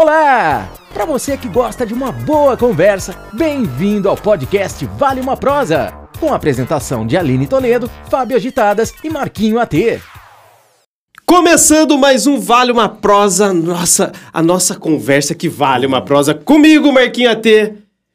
Olá! Para você que gosta de uma boa conversa, bem-vindo ao podcast Vale uma Prosa, com a apresentação de Aline Toledo, Fábio Agitadas e Marquinho AT. Começando mais um Vale uma Prosa, nossa, a nossa conversa que vale uma prosa comigo, Marquinho AT,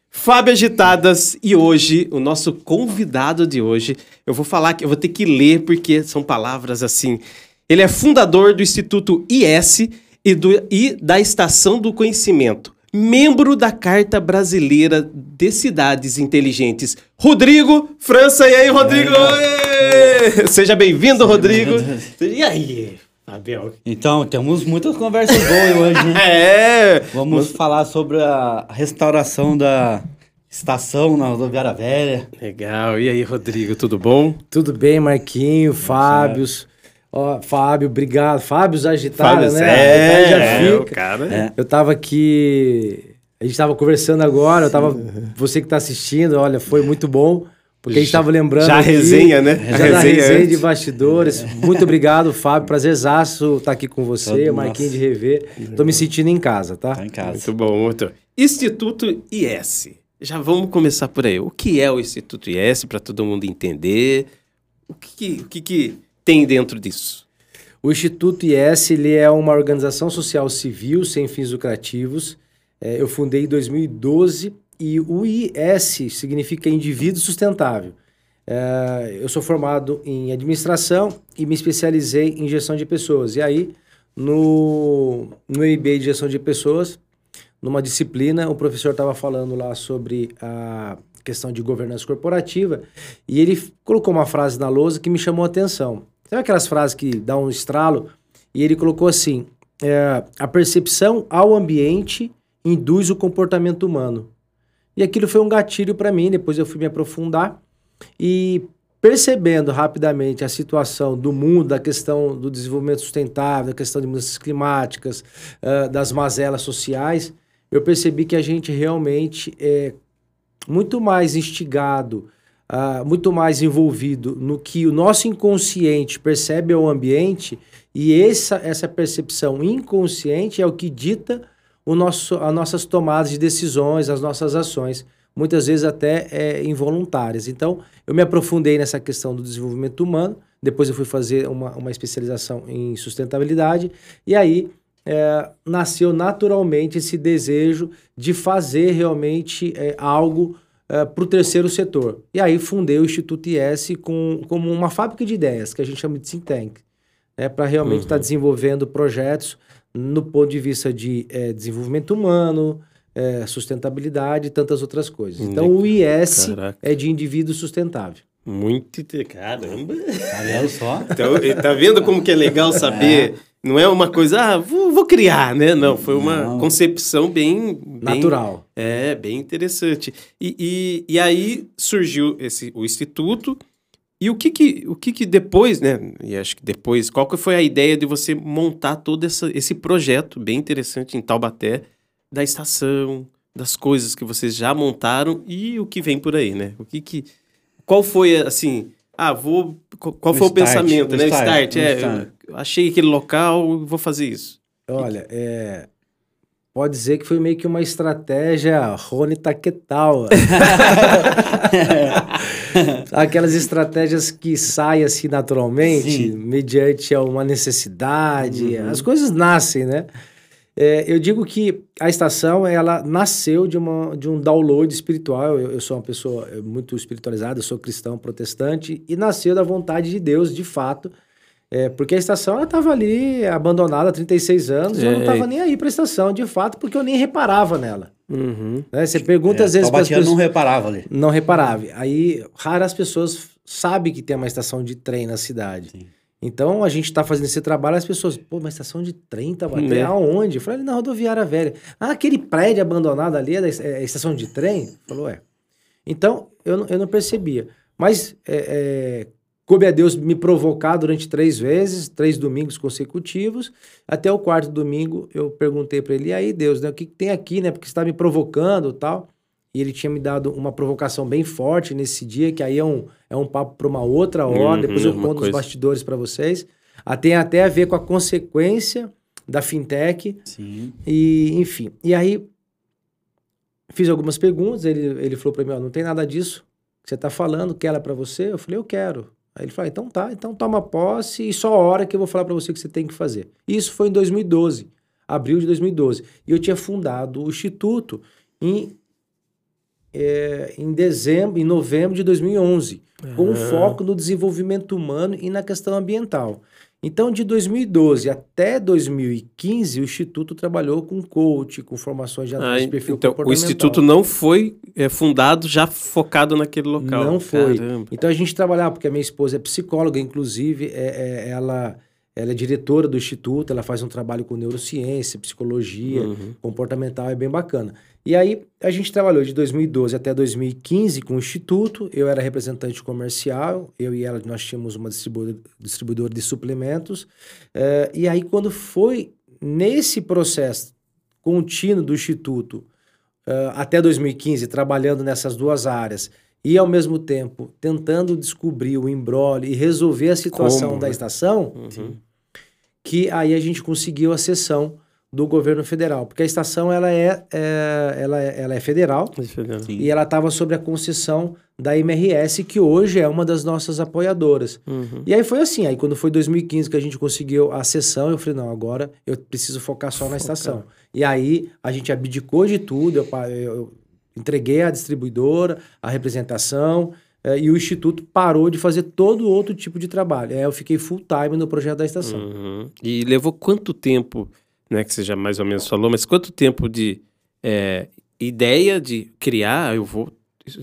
Fábio Agitadas e hoje o nosso convidado de hoje, eu vou falar que eu vou ter que ler porque são palavras assim. Ele é fundador do Instituto IS e, do, e da Estação do Conhecimento, membro da Carta Brasileira de Cidades Inteligentes, Rodrigo França. E aí, Rodrigo? É. Seja bem-vindo, Rodrigo. E aí? Abel. Então, temos muitas conversas boas hoje, né? É! Vamos falar sobre a restauração da estação na rodoviária velha. Legal. E aí, Rodrigo, tudo bom? Tudo bem, Marquinho, Fábio. Ó, Fábio, obrigado. Fábio agitado, Fábio, né? é, Já é, fica. o cara. Eu tava aqui. A gente tava conversando agora, eu tava. Você que tá assistindo, olha, foi muito bom. Porque a gente tava lembrando. Já a aqui, resenha, né? Já A da resenha resenha antes. de bastidores. Muito obrigado, Fábio. Prazerzaço estar aqui com você, Todo Marquinhos de nosso. rever. Tô me sentindo em casa, tá? Tá em casa. Muito bom, muito. Instituto IS. Já vamos começar por aí. O que é o Instituto IS para todo mundo entender? O que, que- o que, que tem dentro disso? O Instituto IS ele é uma organização social civil sem fins lucrativos. É, eu fundei em 2012 e o IS significa Indivíduo Sustentável. É, eu sou formado em administração e me especializei em gestão de pessoas. E aí, no, no MBA de gestão de pessoas, numa disciplina, o professor estava falando lá sobre a questão de governança corporativa e ele colocou uma frase na lousa que me chamou a atenção. Sabe aquelas frases que dá um estralo? E ele colocou assim: é, a percepção ao ambiente induz o comportamento humano. E aquilo foi um gatilho para mim. Depois eu fui me aprofundar e percebendo rapidamente a situação do mundo, da questão do desenvolvimento sustentável, da questão de mudanças climáticas, ah, das mazelas sociais, eu percebi que a gente realmente é muito mais instigado, ah, muito mais envolvido no que o nosso inconsciente percebe ao ambiente e essa, essa percepção inconsciente é o que dita o nosso, as nossas tomadas de decisões, as nossas ações, muitas vezes até é, involuntárias. Então, eu me aprofundei nessa questão do desenvolvimento humano, depois eu fui fazer uma, uma especialização em sustentabilidade, e aí é, nasceu naturalmente esse desejo de fazer realmente é, algo para o terceiro setor. E aí fundei o Instituto IS com, como uma fábrica de ideias, que a gente chama de think tank, né, para realmente estar desenvolvendo projetos no ponto de vista de eh, desenvolvimento humano, eh, sustentabilidade e tantas outras coisas. Então, o IS Caraca. é de indivíduo sustentável. Muito. Caramba! Tá vendo só? Então, tá vendo como que é legal saber? Não é uma coisa, ah, vou, vou criar, né? Não, foi uma Não. concepção bem, bem. Natural. É, bem interessante. E, e, e aí surgiu esse, o Instituto. E o que que, o que que depois, né? E acho que depois, qual que foi a ideia de você montar todo essa, esse projeto bem interessante em Taubaté, da estação, das coisas que vocês já montaram e o que vem por aí, né? O que que... Qual foi, assim... Ah, vou... Qual qual O foi o start, pensamento, o né? O start, start, o é. start. Achei aquele local, vou fazer isso. Olha, é, pode dizer que foi meio que uma estratégia Rony Taquetal. Aquelas estratégias que saem assim naturalmente, Sim. mediante uma necessidade. As coisas nascem, né? É, eu digo que a estação ela nasceu de, uma, de um download espiritual. Eu, eu sou uma pessoa é, muito espiritualizada, eu sou cristão protestante e nasceu da vontade de Deus, de fato. É, porque a estação estava ali abandonada há 36 anos e eu não É. estava nem aí para a estação, de fato, porque eu nem reparava nela. Uhum. né? Você pergunta às É, vezes para as Taubatiano não pessoas. reparava ali. Não reparava. Aí, raras pessoas sabem que tem uma estação de trem na cidade. Sim. Então, a gente está fazendo esse trabalho, as pessoas, pô, uma estação de trem, tá batendo Né? aonde? Eu falei, na rodoviária velha. Ah, aquele prédio abandonado ali é, da, é a estação de trem? Falou, é. Então, eu, não- eu não percebia. Mas, é, é, coube a Deus me provocar durante três vezes, três domingos consecutivos. Até o quarto domingo, eu perguntei para ele, e aí, Deus, né, o que, que tem aqui, né? Porque você está me provocando e tal. E ele tinha me dado uma provocação bem forte nesse dia, que aí é um, é um papo para uma outra hora. Uhum, Depois eu conto coisa. os bastidores para vocês. Ah, tem até a ver com a consequência da fintech. Sim. E, enfim. E aí, fiz algumas perguntas. Ele, ele falou para mim: ó, não tem nada disso que você está falando, quer ela para você? Eu falei: eu quero. Aí ele falou: então tá, então toma posse e só a hora que eu vou falar para você o que você tem que fazer. Isso foi em 2012, abril de 2012. E eu tinha fundado o Instituto em, é, em dezembro, em novembro de 2011, com Ah. foco no desenvolvimento humano e na questão ambiental. Então, de 2012 até 2015, o Instituto trabalhou com coach, com formações de Ah, perfil então, o. Instituto não foi é, fundado já focado naquele local. Não foi. Caramba. Então a gente trabalhava, porque a minha esposa é psicóloga, inclusive, é, é- ela, ela é diretora do Instituto, ela faz um trabalho com neurociência, psicologia, Uhum. comportamental, é bem bacana. E aí a gente trabalhou de 2012 até 2015 com o Instituto, eu era representante comercial, eu e ela, nós tínhamos uma distribuidora, distribuidora de suplementos, eh, e aí quando foi nesse processo contínuo do Instituto, ah, até 2015, trabalhando nessas duas áreas, e ao mesmo tempo tentando descobrir o embrólio e resolver a situação Como, da né? estação, Uhum. que aí a gente conseguiu a cessão do governo federal, porque a estação ela é, é- ela é, ela é federal Sim. e ela estava sob a concessão da MRS, que hoje é uma das nossas apoiadoras. Uhum. E aí foi assim, aí quando foi 2015 que a gente conseguiu a sessão, eu falei, não, agora eu preciso focar só na estação. E aí a gente abdicou de tudo, eu, eu entreguei a distribuidora, a representação, eh, e o Instituto parou de fazer todo outro tipo de trabalho. Aí eu fiquei full time no projeto da estação. Uhum. E levou quanto tempo, né, que você já mais ou menos falou, mas quanto tempo de é, ideia de criar, eu vou,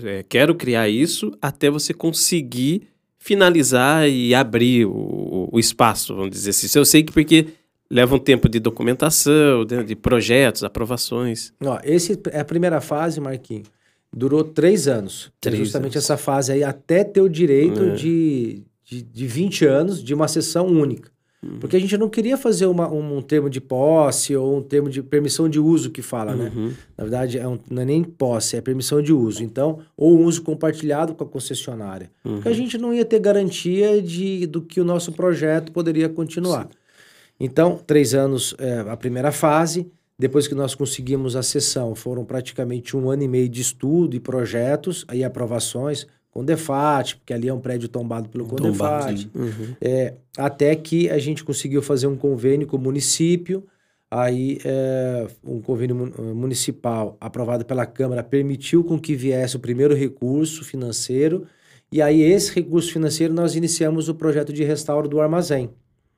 é, quero criar isso, até você conseguir finalizar e abrir o, o espaço, vamos dizer assim. Eu sei que porque leva um tempo de documentação, de, de projetos, aprovações. Ó, esse é a primeira fase, Marquinhos. Durou três anos. Três justamente anos. essa fase aí, até ter o direito É. de, de, de 20 anos de uma sessão única. Uhum. Porque a gente não queria fazer uma, um, um termo de posse ou um termo de permissão de uso que fala, né? Uhum. Na verdade, é um- não é nem posse, é permissão de uso. Então, ou uso compartilhado com a concessionária. Porque Uhum. a gente não ia ter garantia de, do que o nosso projeto poderia continuar. Então, três anos é, a primeira fase. Depois que nós conseguimos a sessão, foram praticamente um ano e meio de estudo e projetos, aí aprovações com Defat, porque ali é um prédio tombado pelo Condefat. Uhum. É, até que a gente conseguiu fazer um convênio com o município, aí é, um convênio eh, municipal aprovado pela Câmara permitiu com que viesse o primeiro recurso financeiro, e aí esse recurso financeiro nós iniciamos o projeto de restauro do armazém.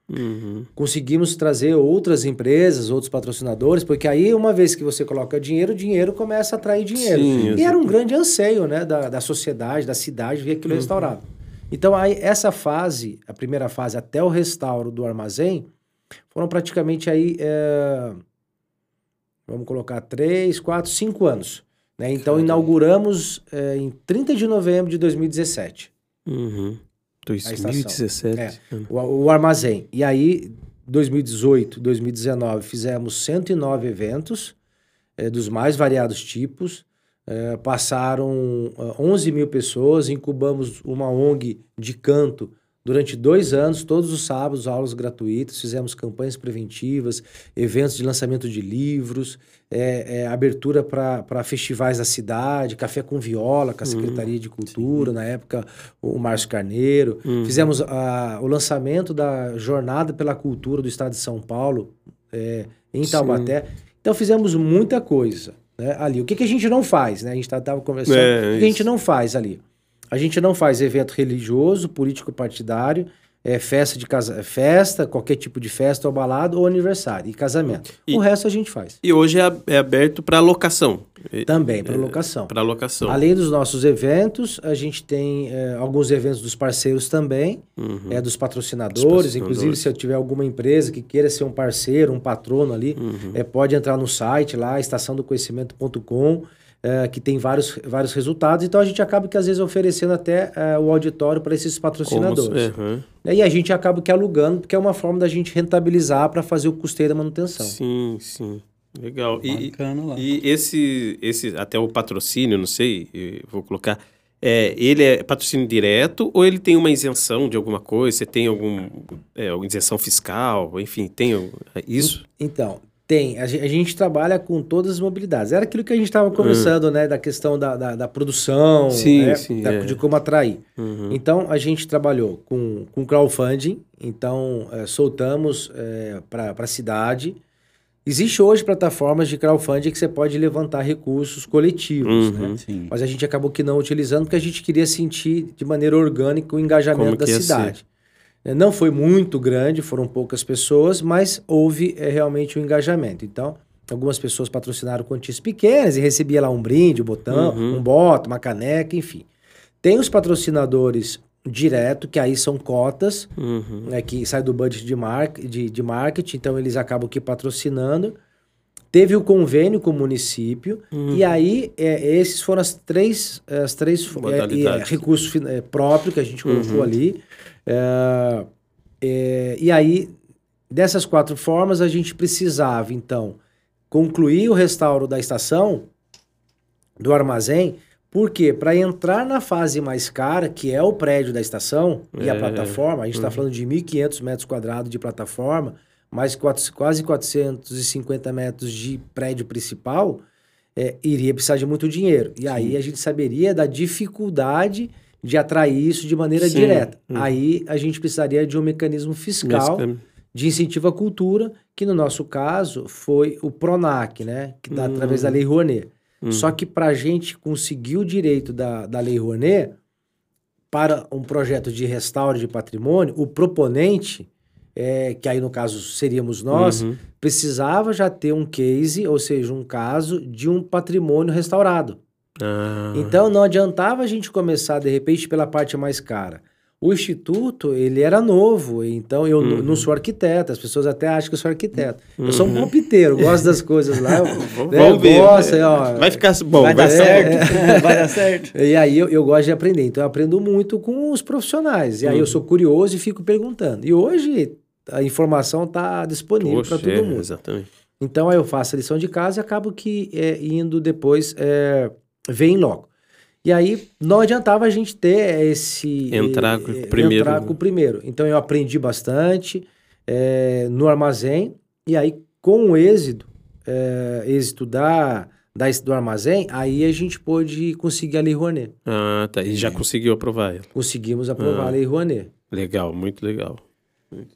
Uhum. Conseguimos trazer outras empresas, outros patrocinadores, porque aí uma vez que você coloca dinheiro, o dinheiro começa a atrair dinheiro. Sim, e era um grande anseio né, da, da sociedade, da cidade, ver aquilo restaurado. Então, aí, essa fase, a primeira fase até o restauro do armazém, foram praticamente aí, é, vamos colocar, três, quatro, cinco anos. Né? Então, inauguramos é, em 30 de novembro de 2017 Uhum. Estação. 2017. É. o, o armazém. E aí, 2018, 2019, fizemos 109 eventos, eh, dos mais variados tipos. Eh, passaram ah, 11 mil pessoas, incubamos uma ONG de canto durante dois anos, todos os sábados, aulas gratuitas, fizemos campanhas preventivas, eventos de lançamento de livros, eh, eh, abertura para festivais da cidade, café com viola, com a Secretaria de Cultura, na época o Márcio Carneiro. Fizemos ah, o lançamento da Jornada pela Cultura do Estado de São Paulo, eh, em Sim. Taubaté. Então fizemos muita coisa né, ali. O que, que a gente não faz? Né? A gente estava conversando. É, o que, que a gente não faz ali? A gente não faz evento religioso, político partidário, é, festa de casa, festa, qualquer tipo de festa ou balada, ou aniversário e casamento. E- O resto a gente faz. E hoje é, é aberto para locação. Também, para locação. Para locação. Além dos nossos eventos, a gente tem é, alguns eventos dos parceiros também, Uhum. é, dos patrocinadores. Patrocinadores. Inclusive, se eu tiver alguma empresa que queira ser um parceiro, um patrono ali, Uhum. é, pode entrar no site lá, estaçãodoconhecimento.com, é, que tem vários, vários resultados. Então, a gente acaba que às vezes oferecendo até é, o auditório para esses patrocinadores. Como- Uhum. E a gente acaba que alugando, porque é uma forma da gente rentabilizar para fazer o custeio da manutenção. Sim, sim. Legal. E, Bacana lá. e esse, esse, até o patrocínio, não sei, vou colocar, é, ele é patrocínio direto ou ele tem uma isenção de alguma coisa? Você tem algum é, alguma isenção fiscal? Enfim, tem é isso? Então, tem. A, gen- a gente trabalha com todas as mobilidades. Era aquilo que a gente estava conversando, né? Da questão da, da, da produção, Sim, né, sim, da- é. de como atrair. Uhum. Então, a gente trabalhou com, com crowdfunding. Então, eh, soltamos para a cidade. Existe hoje plataformas de crowdfunding que você pode levantar recursos coletivos, Uhum. né? Sim. Mas a gente acabou que não utilizando porque a gente queria sentir de maneira orgânica o engajamento Como da cidade. Eh, Não foi muito grande, foram poucas pessoas, mas houve eh, realmente o engajamento. Então, algumas pessoas patrocinaram quantias pequenas e recebia lá um brinde, um botão, Uhum. um bota, uma caneca, enfim. Tem os patrocinadores direto, que aí são cotas, Uhum. né, que sai do budget de, mar de, de marketing, então eles acabam aqui patrocinando. Teve o convênio com o município, Uhum. e aí é, esses foram as três, as três é, é, recursos fin- é, próprio que a gente colocou Uhum. ali. É, é, e aí, dessas quatro formas, a gente precisava, então, concluir o restauro da estação, do armazém, porque para entrar na fase mais cara, que é o prédio da estação e a É. plataforma, a gente está falando de 1.500 metros quadrados de plataforma, mais quatro- quase 450 metros de prédio principal, é, iria precisar de muito dinheiro. E aí a gente saberia da dificuldade de atrair isso de maneira Sim. direta. Hum. Aí a gente precisaria de um mecanismo fiscal de incentivo à cultura, que no nosso caso foi o PRONAC, né? Que dá através da Lei Rouanet. Hum. Só que para a gente conseguir o direito da, da Lei Rouanet, para um projeto de restauro de patrimônio, o proponente, é, que aí no caso seríamos nós, Uhum. precisava já ter um case, ou seja, um caso de um patrimônio restaurado. Ah. Então não adiantava a gente começar de repente pela parte mais cara. O instituto, ele era novo, então eu Uhum. não sou arquiteto, as pessoas até acham que eu sou arquiteto. Eu sou um palpiteiro, gosto das coisas lá. eu- Vamos né, vamos ver. gosto, aí, ó, Vai ficar bom. vai Vai, dar certo. vai dar certo. e aí eu, eu gosto de aprender, então eu aprendo muito com os profissionais. E aí Uhum. eu sou curioso e fico perguntando. E hoje a informação está disponível para todo é, mundo. Exatamente. Então aí eu faço a lição de casa e acabo que é, indo depois é, ver em loco. E aí não adiantava a gente ter esse. Entrar com o eh, primeiro. Entrar com o primeiro. Então eu aprendi bastante é, no armazém, e aí com o êxito, é, êxito da, da, do armazém, aí a gente pôde conseguir a Lei Rouanet. Ah, tá. E já conseguiu aprovar ela. Conseguimos aprovar Ah. a Lei Rouanet. Legal, muito legal.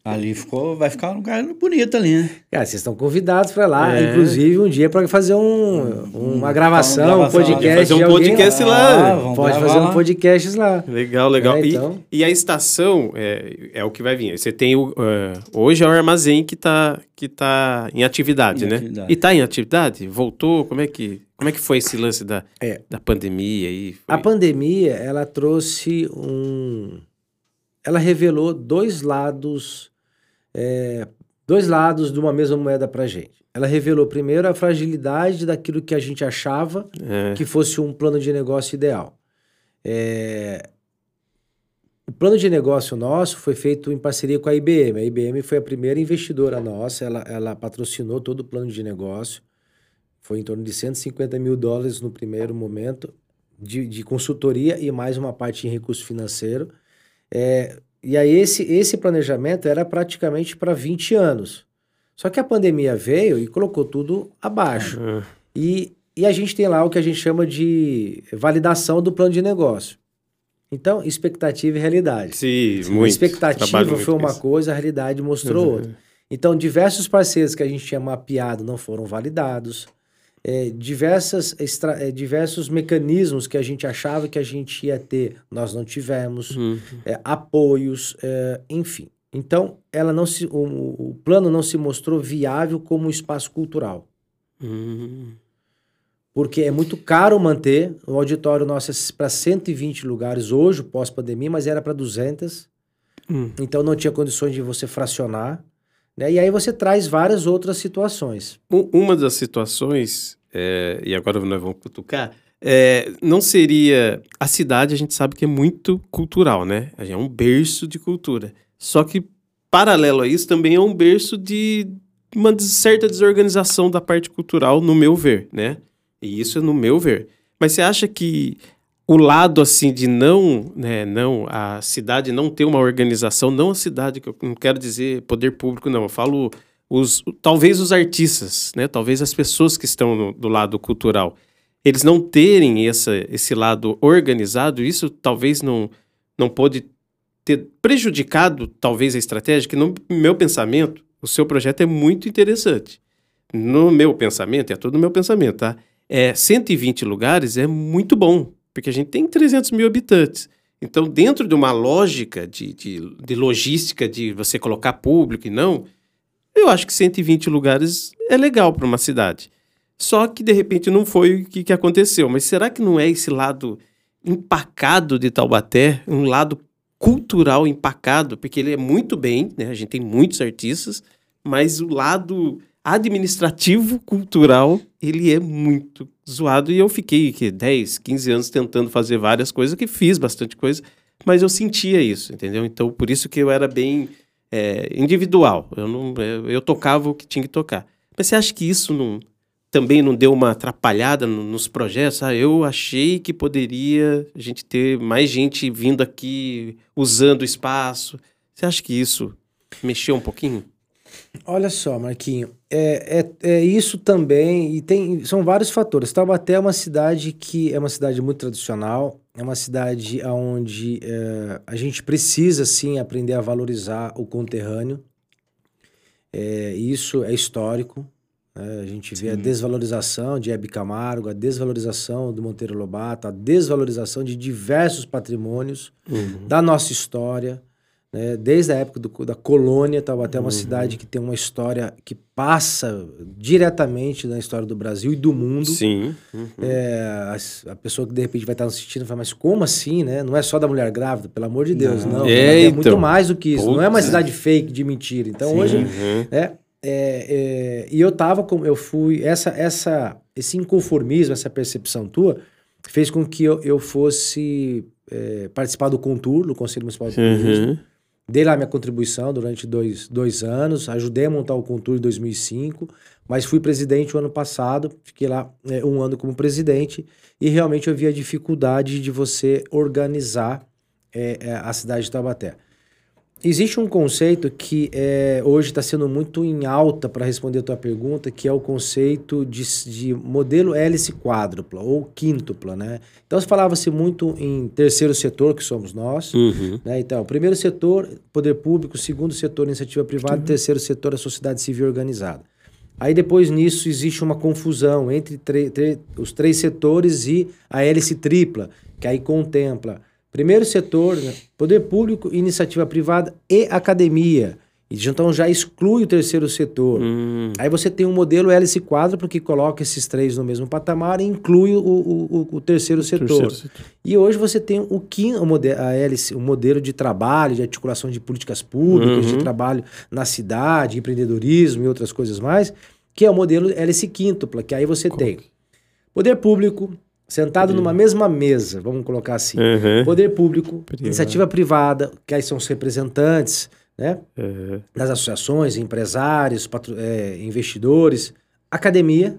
Ali ficou, vai ficar um lugar bonito ali, né? Cara, vocês estão convidados para lá, É. inclusive um dia para fazer um, uma gravação, um gravação podcast. Fazer um alguém podcast lá. Ah, Pode fazer um lá. podcast lá. Legal, legal. É, E- então. e, a estação é, é o que vai vir. Você tem o. é, hoje é o armazém que está que tá em atividade, Em né? atividade. E está em atividade? Voltou? Como é que, como é que foi esse lance da, É. da pandemia aí? Foi- A pandemia, ela trouxe um. Ela revelou dois lados. é, dois lados de uma mesma moeda pra gente. Ela revelou primeiro a fragilidade daquilo que a gente achava É. que fosse um plano de negócio ideal. É, O plano de negócio nosso foi feito em parceria com a IBM. A IBM foi a primeira investidora nossa, ela, ela patrocinou todo o plano de negócio. Foi em torno de 150 mil dólares no primeiro momento de, de consultoria e mais uma parte em recurso financeiro. É, e aí esse, esse planejamento era praticamente para 20 anos. Só que a pandemia veio e colocou tudo abaixo. Ah, E, e a gente tem lá o que a gente chama de validação do plano de negócio. Então, expectativa e realidade. sim, a muito. expectativa Trabalho foi uma isso. coisa, a realidade mostrou Uhum. outra. Então, diversos parceiros que a gente tinha mapeado não foram validados. É, diversas extra- é, diversos mecanismos que a gente achava que a gente ia ter, nós não tivemos. Uhum. É, apoios, é, enfim. Então, ela não se, o, o plano não se mostrou viável como espaço cultural. Uhum. Porque é muito caro manter. O auditório nosso é para 120 lugares hoje, pós-pandemia, mas era para 200. Hum. Então não tinha condições de você fracionar. Né? E aí você traz várias outras situações. Uma das situações, é, e agora nós vamos cutucar, é, não seria. A cidade a gente sabe que é muito cultural, né? É um berço de cultura. Só que, paralelo a isso, também é um berço de uma certa desorganização da parte cultural, no meu ver, né? E isso é no meu ver. Mas você acha que o lado assim de não, né, não a cidade não ter uma organização, não a cidade que eu não quero dizer poder público não, eu falo os talvez os artistas, né, talvez as pessoas que estão no, do lado cultural, eles não terem essa, esse lado organizado, isso talvez não não pode ter prejudicado talvez a estratégia, que no meu pensamento, o seu projeto é muito interessante. No meu pensamento, é todo o meu pensamento, tá? É, 120 lugares é muito bom, porque a gente tem 300 mil habitantes. Então, dentro de uma lógica de, de, de logística, de você colocar público e não, eu acho que 120 lugares é legal para uma cidade. Só que, de repente, não foi o que, que aconteceu. Mas será que não é esse lado empacado de Taubaté, um lado cultural empacado, porque ele é muito bem, né? A gente tem muitos artistas, mas o lado administrativo, cultural, ele é muito zoado. E eu fiquei que 10, 15 anos tentando fazer várias coisas, que fiz bastante coisa, mas eu sentia isso, entendeu? Então, por isso que eu era bem é, individual. Eu, não, eu, eu tocava o que tinha que tocar. Mas você acha que isso não, também não deu uma atrapalhada no, nos projetos. Ah, eu achei que poderia a gente ter mais gente vindo aqui usando o espaço. Você acha que isso mexeu um pouquinho? Olha só, Marquinho, é, é, é, isso também, e tem, são vários fatores. Taubaté é uma cidade que é uma cidade muito tradicional, é uma cidade onde é, a gente precisa, sim, aprender a valorizar o conterrâneo. É, isso é histórico, é, a gente vê Sim. a desvalorização de Hebe Camargo, a desvalorização do Monteiro Lobato, a desvalorização de diversos patrimônios uhum. da nossa história. Né? Desde a época do, da colônia, Taubaté é uma uhum. cidade que tem uma história que passa diretamente na história do Brasil e do mundo. Sim. Uhum. É, a, a, pessoa que de repente vai estar assistindo vai, mas como assim, né? Não é só da mulher grávida, pelo amor de Deus, não. não. É, é muito mais do que isso. Não é uma cidade fake de mentira. Então Sim. hoje, uhum. né? É, é, e eu tava eu fui, essa, essa, esse inconformismo, essa percepção tua, fez com que eu, eu fosse é, participar do Contur, do Conselho Municipal de uhum. Dei lá minha contribuição durante dois, dois anos, ajudei a montar o Contur em 2005, mas fui presidente o ano passado, fiquei lá é, um ano como presidente, e realmente eu vi a dificuldade de você organizar é, a cidade de Taubaté. Existe um conceito que é, hoje está sendo muito em alta para responder a tua pergunta, que é o conceito de, de modelo hélice quádrupla ou quíntupla, né? Então, se falava-se muito em terceiro setor, que somos nós, uhum. né? Então, primeiro setor, poder público, segundo setor, iniciativa privada, uhum. terceiro setor, a sociedade civil organizada. Aí depois nisso existe uma confusão entre os três setores e a hélice tripla, que aí contempla Primeiro setor, né? poder público, iniciativa privada e academia. Então já exclui o terceiro setor. Hum. Aí você tem um modelo hélice quádruplo que coloca esses três no mesmo patamar e inclui o, o, o terceiro, setor. terceiro, setor. E hoje você tem o, quinto, o, modelo, a hélice, o modelo de trabalho, de articulação de políticas públicas, uhum. de trabalho na cidade, empreendedorismo e outras coisas mais, que é o modelo hélice quíntupla, que aí você Como? tem poder público, sentado numa mesma mesa, vamos colocar assim. Uhum. Poder público, Privado. iniciativa privada, que aí são os representantes né, uhum. das associações, empresários, é, investidores, academia,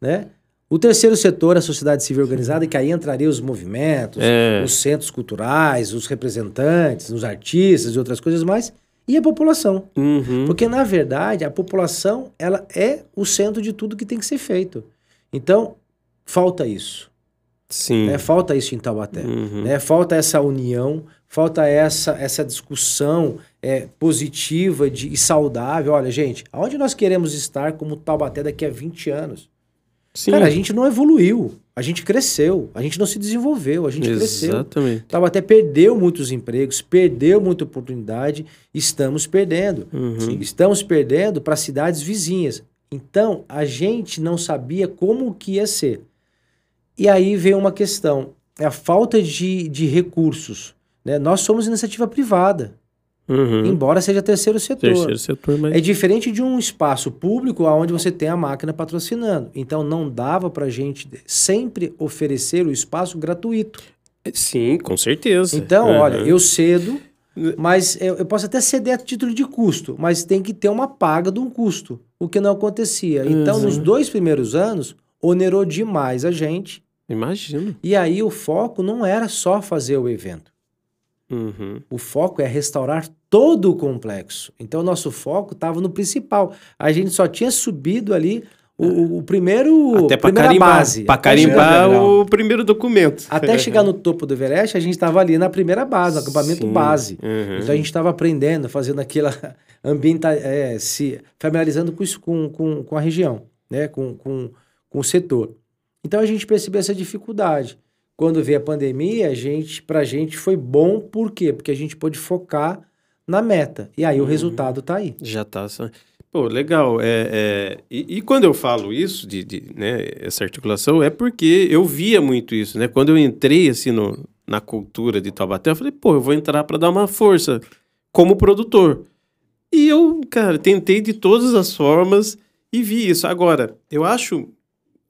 né? O terceiro setor, a sociedade civil organizada, que aí entraria os movimentos, é. os centros culturais, os representantes, os artistas e outras coisas mais, e a população. Uhum. Porque, na verdade, a população ela é o centro de tudo que tem que ser feito. Então, falta isso. Sim. Né? Falta isso em Taubaté. Uhum. Né? Falta essa união, falta essa, essa discussão é, positiva de, e saudável. Olha, gente, aonde nós queremos estar como Taubaté daqui a 20 anos? Sim. Cara, a gente não evoluiu, a gente cresceu, a gente não se desenvolveu, a gente Exatamente. cresceu. Taubaté perdeu muitos empregos, perdeu muita oportunidade, estamos perdendo. Uhum. Estamos perdendo para cidades vizinhas. Então, a gente não sabia como que ia ser. E aí vem uma questão, é a falta de, de recursos. Né? Nós somos iniciativa privada, uhum. embora seja terceiro setor. Terceiro setor mas... É diferente de um espaço público onde você tem a máquina patrocinando. Então não dava para gente sempre oferecer o espaço gratuito. Sim, com certeza. Então, uhum. olha, eu cedo, mas eu, eu, posso até ceder a título de custo, mas tem que ter uma paga de um custo, o que não acontecia. Então, uhum. nos dois primeiros anos, onerou demais a gente Imagino. E aí o foco não era só fazer o evento. Uhum. O foco é restaurar todo o complexo. Então, o nosso foco estava no principal. A gente só tinha subido ali o, o- primeiro. Até pra primeira carimbar, base. chegar- carimbar o primeiro documento. Até chegar no topo do Everest, a gente estava ali na primeira base, no acampamento Sim. base. Uhum. Então a gente estava aprendendo, fazendo aquela ambienta, é, se familiarizando com isso, com, com, com a região, né? com, com, com o setor. Então a gente percebeu essa dificuldade. Quando veio a pandemia, a gente, pra gente foi bom, por quê? Porque a gente pôde focar na meta. E aí o resultado tá aí. Já tá. só- Pô, legal. É, é, E, e quando eu falo isso, de, de, né, essa articulação, é porque eu via muito isso, né? Quando eu entrei, assim, no, na cultura de Taubaté, eu falei, pô, eu vou entrar para dar uma força como produtor. E eu, cara, tentei de todas as formas e vi isso. Agora, eu acho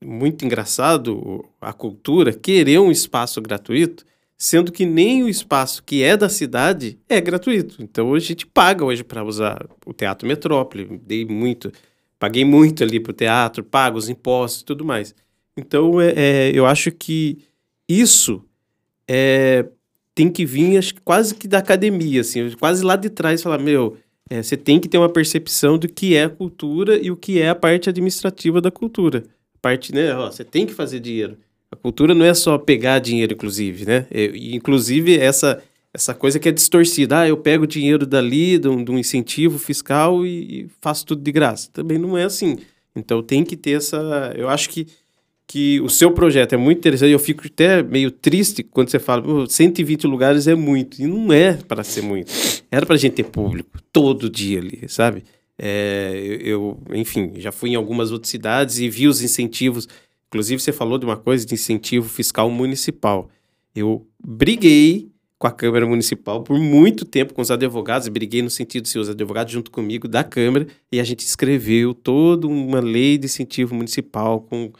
muito engraçado a cultura querer um espaço gratuito, sendo que nem o espaço que é da cidade é gratuito. Então a gente paga hoje para usar o Teatro Metrópole, dei muito, paguei muito ali pro teatro, pago os impostos e tudo mais. Então é, é, eu acho que isso é, tem que vir acho, quase que da academia, assim, quase lá de trás falar, meu, é, você tem que ter uma percepção do que é cultura e o que é a parte administrativa da cultura. Parte, né, ó, você tem que fazer dinheiro. A cultura não é só pegar dinheiro, inclusive, né? É, inclusive, essa, essa coisa que é distorcida. Ah, eu pego dinheiro dali, de um, de um incentivo fiscal e, e faço tudo de graça. Também não é assim. Então, tem que ter essa... Eu acho que, que o seu projeto é muito interessante. Eu fico até meio triste quando você fala, "Pô, 120 lugares é muito. E não é para ser muito. Era pra gente ter público todo dia ali, sabe? É, eu, eu, enfim, já fui em algumas outras cidades e vi os incentivos. Inclusive, você falou de uma coisa de incentivo fiscal municipal. Eu briguei com a Câmara Municipal por muito tempo com os advogados, briguei no sentido de ser os advogados junto comigo da Câmara, e a gente escreveu toda uma lei de incentivo municipal, com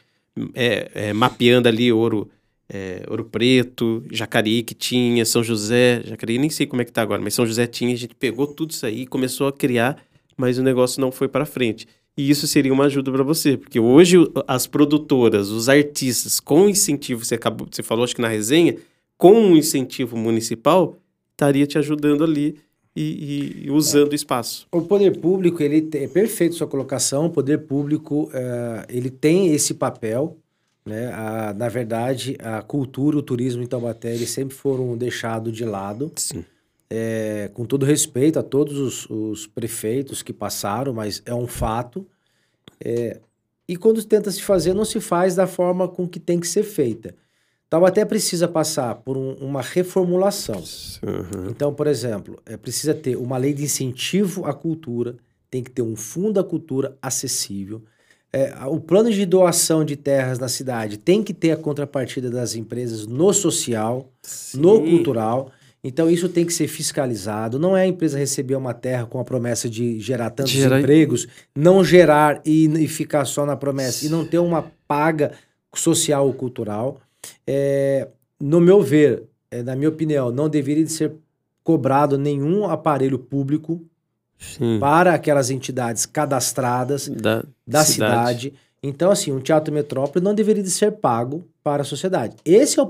é, é, mapeando ali Ouro, é, Ouro Preto, Jacareí que tinha, São José, Jacareí nem sei como é que tá agora, mas São José tinha, a gente pegou tudo isso aí e começou a criar, mas o negócio não foi para frente. E isso seria uma ajuda para você, porque hoje as produtoras, os artistas, com incentivo, você, acabou, você falou acho que na resenha, com um incentivo municipal, estaria te ajudando ali e, e- usando o espaço. O poder público, ele é perfeito sua colocação, o poder público, eh, ele tem esse papel, né? A- na verdade, a cultura, o turismo em Taubaté, eles sempre foram deixados de lado, Sim. É, com todo respeito a todos os, os prefeitos que passaram, mas é um fato. É, e quando tenta se fazer, não se faz da forma com que tem que ser feita. Taubaté precisa passar por um- uma reformulação. Uhum. Então, por exemplo, é, precisa ter uma lei de incentivo à cultura, tem que ter um fundo da cultura acessível. É, o plano de doação de terras na cidade tem que ter a contrapartida das empresas no social, no Sim. cultural. Então, isso tem que ser fiscalizado. Não é a empresa receber uma terra com a promessa de gerar tantos Gerar- empregos, não gerar e, e ficar só na promessa, e não ter uma paga social ou cultural. É, no meu ver, é, na minha opinião, não deveria de ser cobrado nenhum aparelho público Sim. para aquelas entidades cadastradas Da, da cidade. Então, assim, um teatro metrópole não deveria de ser pago para a sociedade. Esse é o,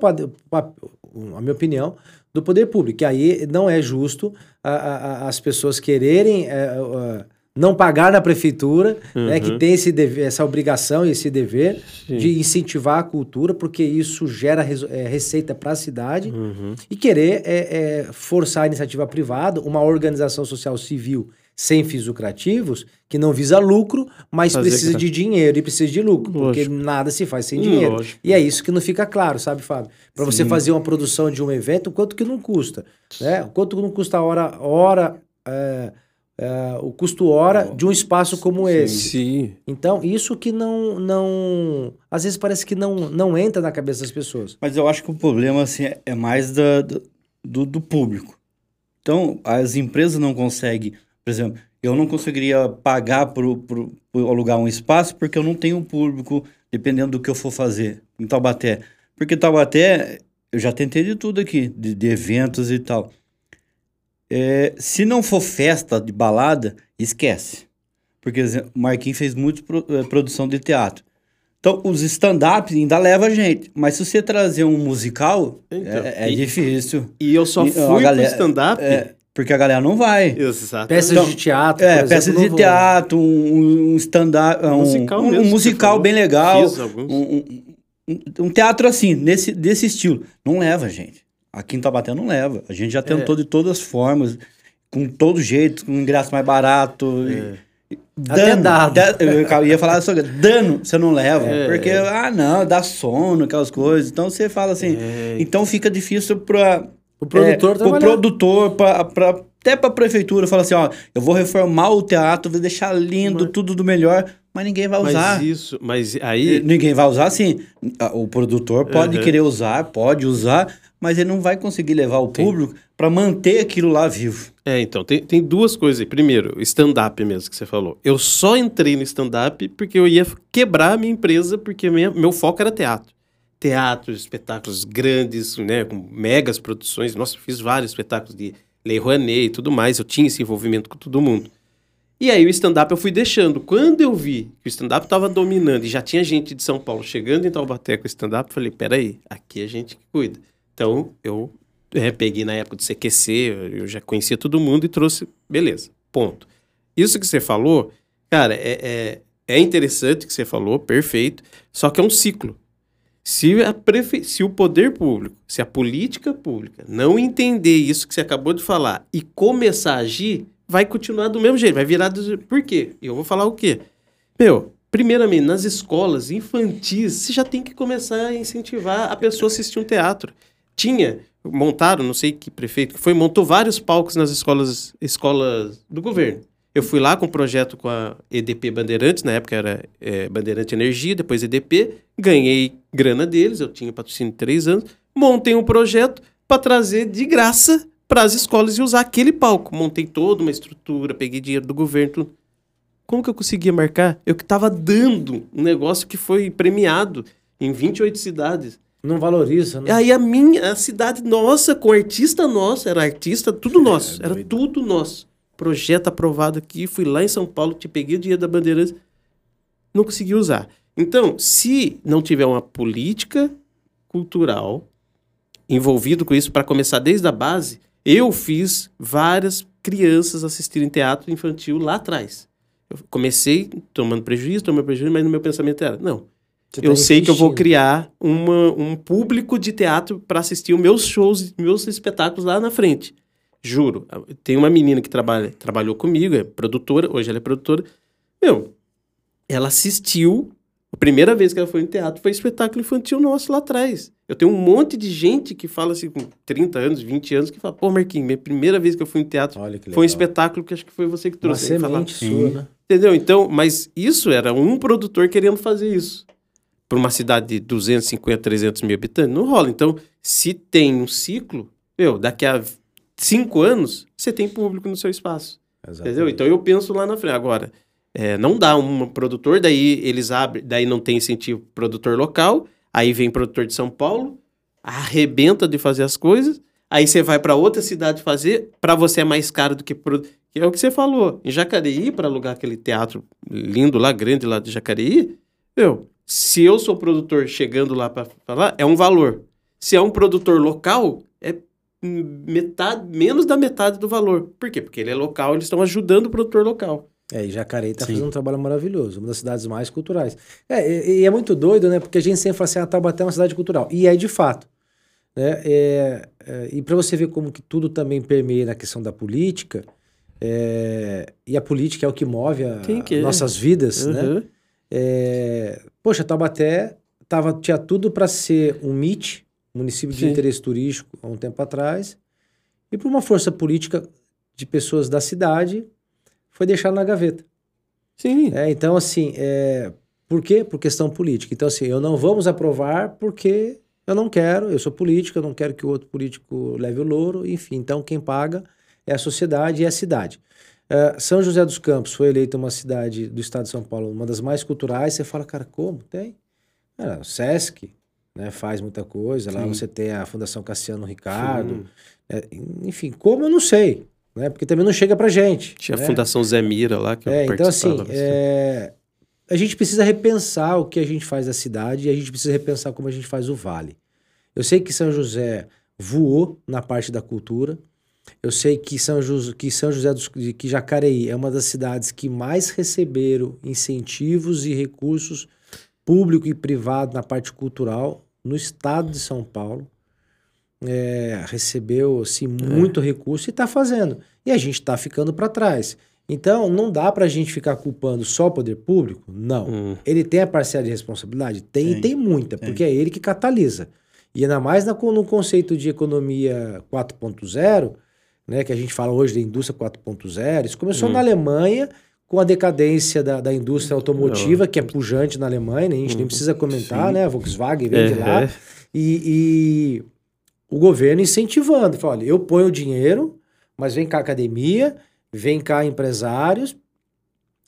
a minha opinião do poder público. Que aí não é justo a- a- a- as pessoas quererem é, é, não pagar na prefeitura, né, que Uhum. tem esse dever- essa obrigação e esse dever Sim. de incentivar a cultura, porque isso gera é, receita para a cidade Uhum. e querer é, é, forçar a iniciativa privada, uma organização social civil sem fins lucrativos, que não visa lucro, mas Fazer precisa gra- de dinheiro e precisa de lucro, porque Lógico. nada se faz sem dinheiro. Lógico. E é isso que não fica claro, sabe, Fábio? Para você Sim. fazer uma produção de um evento, quanto que não custa? Né? Quanto não custa a hora, hora é, é, o custo hora de um espaço como esse? Sim. Então, isso que não, não. Às vezes parece que não, não entra na cabeça das pessoas. Mas eu acho que o problema assim, é- é mais da, do, do público. Então, as empresas não conseguem, por exemplo, eu não conseguiria pagar por, por, por alugar um espaço porque eu não tenho público, dependendo do que eu for fazer em Taubaté. Porque Taubaté, eu já tentei de tudo aqui, de, de eventos e tal. É, se não for festa de balada, esquece. Porque o Marquinhos fez muito pro- eh, produção de teatro. Então, os stand-ups ainda leva a gente. Mas se você trazer um musical, Então, é, é e- difícil. E eu só E fui galera- pro stand-up. É, porque a galera não vai. Exato. Peças Então, de teatro, É, por peças exemplo, de teatro, um, um stand-up, um, Musical um- mesmo um musical bem legal, um, um- um- teatro assim, nesse, desse estilo. Não leva, gente. Aqui em Taubaté não leva. A gente já tentou É. de todas as formas, com todo jeito, com ingresso mais barato. e- Até dado. da- eu ia falar sobre dano, você não leva. É. Porque, ah, não, dá sono, aquelas coisas. Então você fala assim. É. Então fica difícil para O produtor é, o produtor, pra, pra- até pra prefeitura, fala assim, ó, eu vou reformar o teatro, vou deixar lindo, Mas- tudo do melhor, mas ninguém vai usar. Mas isso, mas aí. Ninguém vai usar, sim. A- O produtor pode Uhum. querer usar, pode usar, mas ele não vai conseguir levar o público para manter aquilo lá vivo. É, então, tem, tem duas coisas aí. Primeiro, stand-up mesmo que você falou. Eu só entrei no stand-up porque eu ia quebrar a minha empresa, porque minha- meu foco era teatro. Teatro, espetáculos grandes, né, com megas produções. Nossa, fiz vários espetáculos de Lei Rouanet e tudo mais. Eu tinha esse envolvimento com todo mundo. E aí o stand-up eu fui deixando. Quando eu vi que o stand-up estava dominando e já tinha gente de São Paulo chegando em Taubaté com o stand-up, falei, peraí, aqui a gente que cuida. Então eu é, peguei na época do CQC, eu já conhecia todo mundo e trouxe, beleza, ponto. Isso que você falou, cara, é, é, é interessante que você falou, perfeito, só que é um ciclo. Se, a prefe... se o poder público, se a política pública não entender isso que você acabou de falar e começar a agir, vai continuar do mesmo jeito, vai virar. Do... Por quê? Eu vou falar o quê? Meu, primeiramente, nas escolas infantis, você já tem que começar a incentivar a pessoa a assistir um teatro. Tinha, montaram, não sei que prefeito que foi, montou vários palcos nas escolas, escolas do governo. Eu fui lá com um projeto com a EDP Bandeirantes, na época era é, Bandeirante Energia, depois EDP, ganhei grana deles, eu tinha patrocínio de três anos, montei um projeto para trazer de graça para as escolas e usar aquele palco. Montei toda uma estrutura, peguei dinheiro do governo, tudo. Como que eu conseguia marcar? Eu que estava dando um negócio que foi premiado em 28 cidades. Não valoriza, né? Aí a minha, a cidade nossa, com artista nosso, era artista, tudo nosso, era tudo nosso. Projeto aprovado aqui, fui lá em São Paulo, te peguei o dinheiro da Bandeirantes, não consegui usar. Então, se não tiver uma política cultural envolvido com isso para começar desde a base, eu fiz várias crianças assistirem teatro infantil lá atrás. Eu comecei tomando prejuízo, tomando prejuízo, mas no meu pensamento era, não, Você eu tá sei que eu vou criar uma, um público de teatro para assistir os meus shows, meus espetáculos lá na frente. Juro. Tem uma menina que trabalha, trabalhou comigo, é produtora, hoje ela é produtora. Meu, ela assistiu, a primeira vez que ela foi no teatro foi espetáculo infantil nosso lá atrás. Eu tenho um monte de gente que fala assim, com 30 anos, 20 anos, que fala, pô, Marquinhos, minha primeira vez que eu fui no teatro foi um espetáculo que acho que foi você que Uma trouxe. Fala, semente sua, né? Entendeu? Então, mas isso era um produtor querendo fazer isso. Para uma cidade de 250, 300 mil habitantes, não rola. Então, se tem um ciclo, meu, daqui a cinco anos, você tem público no seu espaço. Entendeu? Então, eu penso lá na frente. Agora, é, não dá um produtor, daí eles abrem, daí não tem incentivo pro produtor local, aí vem produtor de São Paulo, arrebenta de fazer as coisas, aí você vai para outra cidade fazer, para você é mais caro do que pro- que é o que você falou. Em Jacareí, para alugar aquele teatro lindo lá, grande lá de Jacareí, meu, se eu sou produtor chegando lá para falar, é um valor. Se é um produtor local, é metade, menos da metade do valor. Por quê? Porque ele é local, eles estão ajudando o produtor local. É, e Jacareí tá Sim. fazendo um trabalho maravilhoso, uma das cidades mais culturais. É, e, e é muito doido, né? Porque a gente sempre fala assim, ah, Taubaté é uma cidade cultural. E é de fato. Né? É, é, e para você ver como que tudo também permeia na questão da política, é, e a política é o que move a- Quem que é? nossas vidas, né? Uhum. É, poxa, Taubaté tava, tinha tudo para ser um MIT, município de Sim. interesse turístico, há um tempo atrás, e por uma força política de pessoas da cidade, foi deixado na gaveta. Sim. É, então, assim, é, por quê? Por questão política. Então, assim, eu não vamos aprovar porque eu não quero, eu sou político, eu não quero que o outro político leve o louro, enfim. Então, quem paga é a sociedade e a cidade. É, São José dos Campos foi eleita uma cidade do estado de São Paulo, uma das mais culturais. Você fala, cara, como? Tem. Cara, o Sesc né, faz muita coisa. Lá Sim. você tem a Fundação Cassiano Ricardo. Sim. É, enfim, como eu não sei, né? Porque também não chega pra gente. Tinha a né? Fundação Zé Mira lá que eu É, então assim, é, a gente precisa repensar o que a gente faz da cidade e a gente precisa repensar como a gente faz o vale. Eu sei que São José voou na parte da cultura. Eu sei que São, José, que São José dos, que Jacareí é uma das cidades que mais receberam incentivos e recursos público e privado na parte cultural no estado de São Paulo. É, recebeu assim, muito é. recurso e está fazendo. E a gente está ficando para trás. Então, não dá para a gente ficar culpando só o poder público? Não. Hum. Ele tem a parcela de responsabilidade? Tem, tem, tem muita, tem. porque é ele que catalisa. E ainda mais na, no conceito de economia 4.0, né, que a gente fala hoje da indústria 4.0, isso começou hum. na Alemanha com a decadência da, da indústria automotiva, não. que é pujante na Alemanha, né? a gente hum. nem precisa comentar, Sim. né? A Volkswagen vem é, de lá. É. E, e, o governo incentivando, fala, olha, eu ponho o dinheiro, mas vem cá academia, vem cá empresários,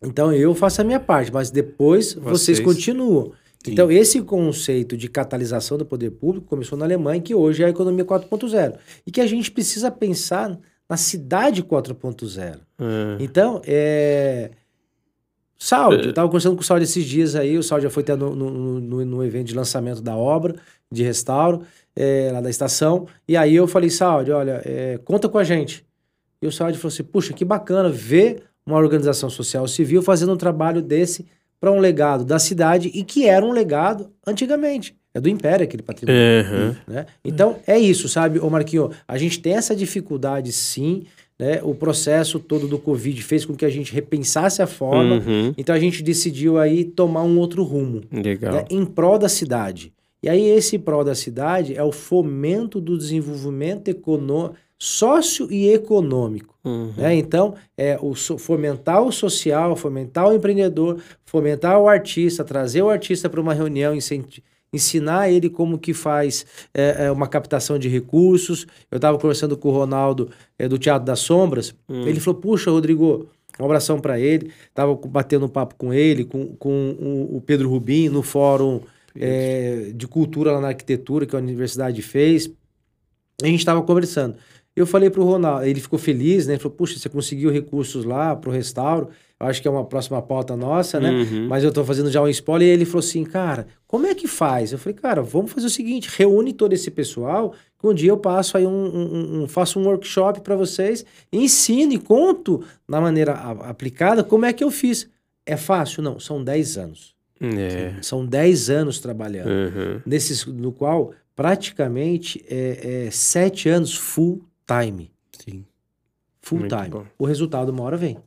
então eu faço a minha parte, mas depois vocês, vocês continuam. Sim. Então, esse conceito de catalisação do poder público começou na Alemanha, que hoje é a economia 4.0. E que a gente precisa pensar na cidade 4.0. É. Então, é. Saúde, eu estava conversando com o Saúde esses dias aí, o Saúde já foi até no, no, no, no, evento de lançamento da obra, de restauro, é, lá da estação, e aí eu falei, Saúde, olha, é, conta com a gente. E o Saúde falou assim, puxa, que bacana ver uma organização social civil fazendo um trabalho desse para um legado da cidade e que era um legado antigamente. É do Império aquele patrimônio. Uhum. Né? Então, é isso, sabe, ô Marquinho? A gente tem essa dificuldade, sim. Né? O processo todo do Covid fez com que a gente repensasse a forma. Uhum. Então, a gente decidiu aí tomar um outro rumo. Legal. Né? Em prol da cidade. E aí, esse prol da cidade é o fomento do desenvolvimento econômico sócio e econômico. Uhum. Né? Então, é o fomentar o social, fomentar o empreendedor, fomentar o artista, trazer o artista para uma reunião, ensinar ele como que faz é, é, uma captação de recursos. Eu estava conversando com o Ronaldo é, do Teatro das Sombras. Uhum. Ele falou: Puxa, Rodrigo, um abração para ele. Tava batendo um papo com ele, com, com o, o Pedro Rubim, no Fórum é, de Cultura lá na Arquitetura que a universidade fez. A gente estava conversando. Eu falei para o Ronaldo, ele ficou feliz, né? Ele falou, puxa, você conseguiu recursos lá para o restauro. Eu acho que é uma próxima pauta nossa, né? Uhum. Mas eu estou fazendo já um spoiler. E ele falou assim, cara, como é que faz? Eu falei, cara, vamos fazer o seguinte: reúne todo esse pessoal. Que um dia eu passo aí um, um, um faço um workshop para vocês, ensino e conto na maneira aplicada como é que eu fiz. É fácil? Não, são 10 anos. É. São 10 anos trabalhando. Uhum. Nesses, no qual praticamente é, é sete anos full time. Sim. Full Muito time. Bom. O resultado uma hora vem.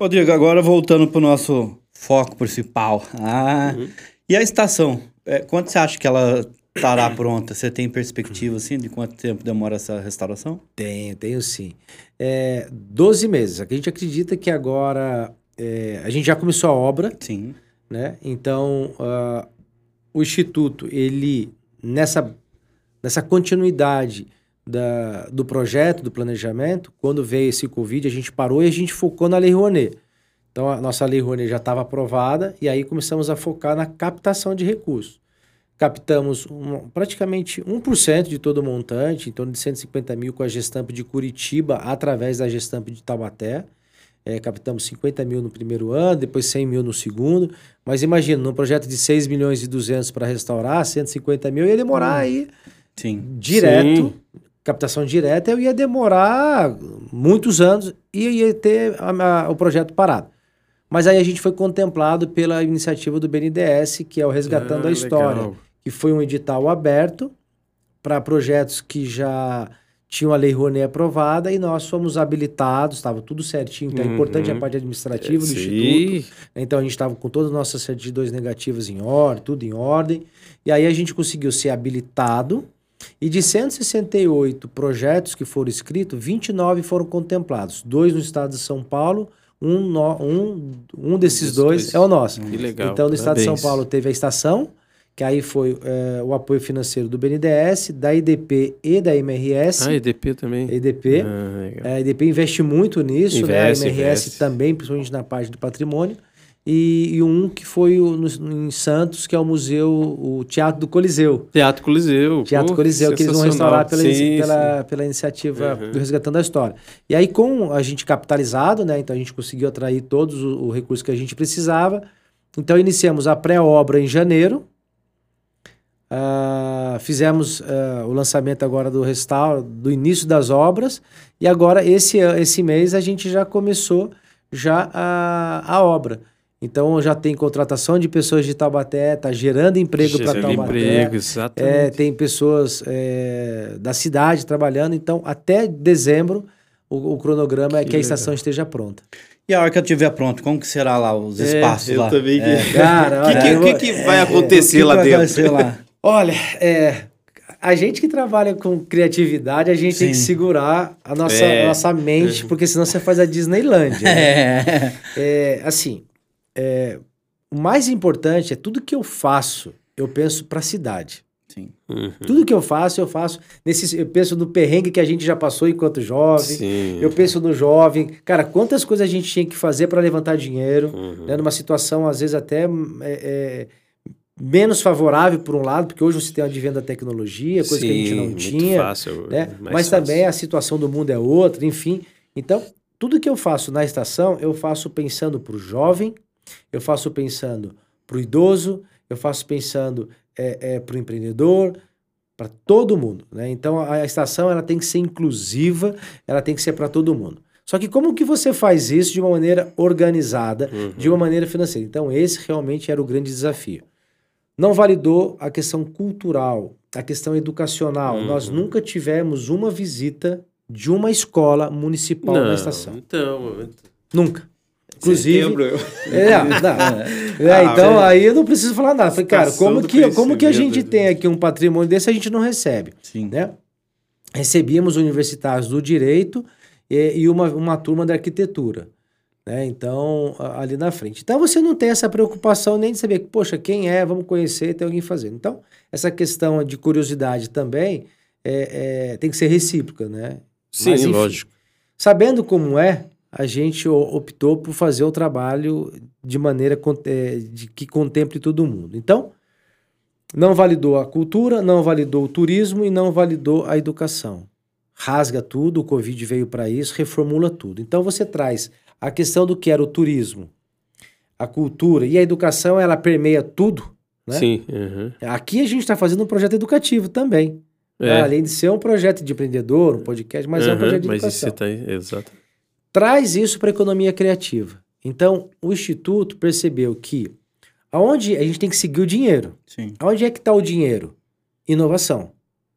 Rodrigo, agora voltando para o nosso foco principal. Ah, uhum. E a estação? É, quanto você acha que ela estará pronta? Você tem perspectiva assim de quanto tempo demora essa restauração? Tenho, tenho sim. É, 12 meses. A gente acredita que agora é, a gente já começou a obra. Sim. Né? Então, uh, o Instituto, ele, nessa, nessa continuidade da, do projeto, do planejamento, quando veio esse Covid, a gente parou e a gente focou na Lei Rouanet. Então, a nossa Lei Rouanet já estava aprovada e aí começamos a focar na captação de recursos. Captamos um, praticamente 1% de todo o montante, em torno de 150 mil com a Gestamp de Curitiba, através da Gestamp de Taubaté. É, captamos 50 mil no primeiro ano, depois 100 mil no segundo. Mas imagina, num projeto de 6 milhões e 200 para restaurar, 150 mil ia demorar hum. aí Sim. direto Sim captação direta, eu ia demorar muitos anos e ia ter a, a, o projeto parado. Mas aí a gente foi contemplado pela iniciativa do BNDES, que é o Resgatando ah, a História, legal. que foi um edital aberto para projetos que já tinham a Lei Rouanet aprovada e nós fomos habilitados, estava tudo certinho. Então, é uhum. importante a parte administrativa é, do sim. Instituto. Então, a gente estava com todas as nossas certidões negativas em ordem, tudo em ordem. E aí a gente conseguiu ser habilitado e de 168 projetos que foram escritos, 29 foram contemplados. Dois no estado de São Paulo, um, no, um, um desses dois, dois, é o nosso. Que legal. Então, no estado de São Paulo teve a estação, que aí foi é, o apoio financeiro do BNDES, da IDP e da MRS. Ah, IDP também. IDP. Ah, a IDP investe muito nisso, investe, né? A MRS investe. também, principalmente na parte do patrimônio e, e, um que foi o, no, em Santos, que é o museu, o Teatro do Coliseu. Teatro Coliseu. Teatro Pô, Coliseu, que eles vão restaurar pela, sim, pela, sim. pela iniciativa uhum. do Resgatando a História. E aí, com a gente capitalizado, né? Então a gente conseguiu atrair todos o, o recurso que a gente precisava. Então iniciamos a pré-obra em janeiro. Ah, fizemos ah, o lançamento agora do restauro, do início das obras. E agora, esse, esse mês, a gente já começou já a, a obra. Então já tem contratação de pessoas de Taubaté, está gerando emprego para Taubaté. emprego, É, exatamente. tem pessoas é, da cidade trabalhando, então até dezembro o, o cronograma é que, Que a estação esteja pronta. E a hora que eu estiver pronto, como que será lá os É, espaços eu lá? também que- É. Cara, O que, olha, que- eu que vou- que vai O acontecer que lá vai dentro? acontecer lá? Olha, é, a gente que trabalha com criatividade, a gente tem que Sim. segurar a nossa, É. a nossa mente, porque senão você faz a Disneylândia. né? É. É, assim, é, o mais importante é tudo que eu faço, eu penso para a cidade. Sim. Uhum. Tudo que eu faço, eu faço nesse, eu penso no perrengue que a gente já passou enquanto jovem. Sim. Eu penso no jovem. Cara, quantas coisas a gente tinha que fazer para levantar dinheiro, Uhum. né? Numa situação, às vezes, até é, é, menos favorável, por um lado, porque hoje você tem o advento da tecnologia, coisa que a gente Sim, não muito tinha. fácil, né? mais Mas fácil. também a situação do mundo é outra, enfim. Então, tudo que eu faço na estação, eu faço pensando para o jovem, eu faço pensando para o idoso, eu faço pensando é, para o empreendedor, para todo mundo. Né? Então, a, a estação ela tem que ser inclusiva, ela tem que ser para todo mundo. Só que como que você faz isso de uma maneira organizada, Uhum. de uma maneira financeira? Então, esse realmente era o grande desafio. Não validou a questão cultural, a questão educacional. Uhum. Nós nunca tivemos uma visita de uma escola municipal Não, na estação. Então, Nunca. Inclusive. setembro, eu- É, não. É, Ah, então aí eu não preciso falar nada. Falei, cara, como que, como que a gente tem aqui um patrimônio desse a gente não recebe? Sim. né? Recebíamos universitários do direito e, e uma, uma turma da arquitetura. Né? Então, ali na frente. Então, você não tem essa preocupação nem de saber, poxa, quem é, vamos conhecer, tem alguém fazendo. Então, essa questão de curiosidade também é, é, tem que ser recíproca, né? Sim, Mas, enfim, lógico. Sabendo como é, a gente optou por fazer o trabalho de maneira eh, de que contemple todo mundo. Então, não validou a cultura, não validou o turismo e não validou a educação. Rasga tudo, o Covid veio para isso, reformula tudo. Então, você traz a questão do que era o turismo, a cultura e a educação, ela permeia tudo. né? Sim. uhum. Aqui a gente está fazendo um projeto educativo também. É. né? Além de ser um projeto de empreendedor, um podcast, mas é um Uhum, projeto de mas educação isso tá aí, exato. Traz isso para a economia criativa. Então, o Instituto percebeu que aonde a gente tem que seguir o dinheiro. Sim. Aonde é que está o dinheiro? Inovação.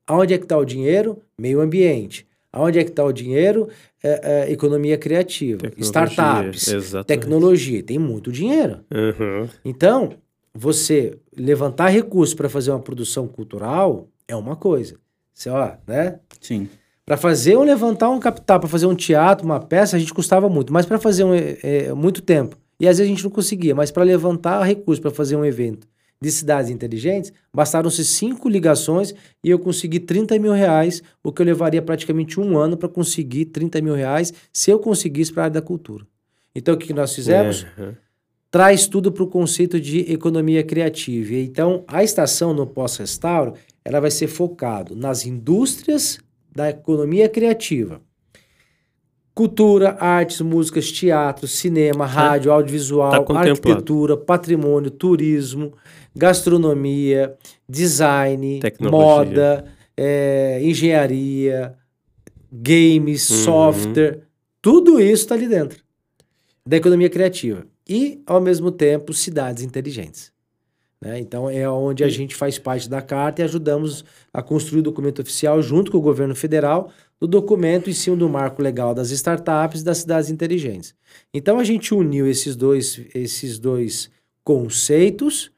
Aonde é que está o dinheiro? Meio ambiente. Aonde é que está o dinheiro? É, é, economia criativa. Tecnologia, Startups. exatamente. Tecnologia. Tem muito dinheiro. Uhum. Então, você levantar recursos para fazer uma produção cultural é uma coisa. Você, ó, né? Sim. Para fazer um levantar um capital, para fazer um teatro, uma peça, a gente custava muito, mas para fazer um, é, é, muito tempo. E às vezes a gente não conseguia, mas para levantar recursos para fazer um evento de cidades inteligentes, bastaram-se cinco ligações e eu consegui 30 mil reais, o que eu levaria praticamente um ano para conseguir 30 mil reais se eu conseguisse para a área da cultura. Então o que nós fizemos? Uhum. traz tudo para o conceito de economia criativa. E Então, a estação no pós-restauro, ela vai ser focado nas indústrias da economia criativa. Cultura, artes, músicas, teatro, cinema, rádio, audiovisual, tá arquitetura, patrimônio, turismo, gastronomia, design, Tecnologia. moda, eh, engenharia, games, Uhum. software, tudo isso está ali dentro da economia criativa. E, ao mesmo tempo, cidades inteligentes. Né? Então, é onde a gente faz parte da carta e ajudamos a construir o documento oficial junto com o governo federal do documento em cima do marco legal das startups e das cidades inteligentes. Então, a gente uniu esses dois, esses dois conceitos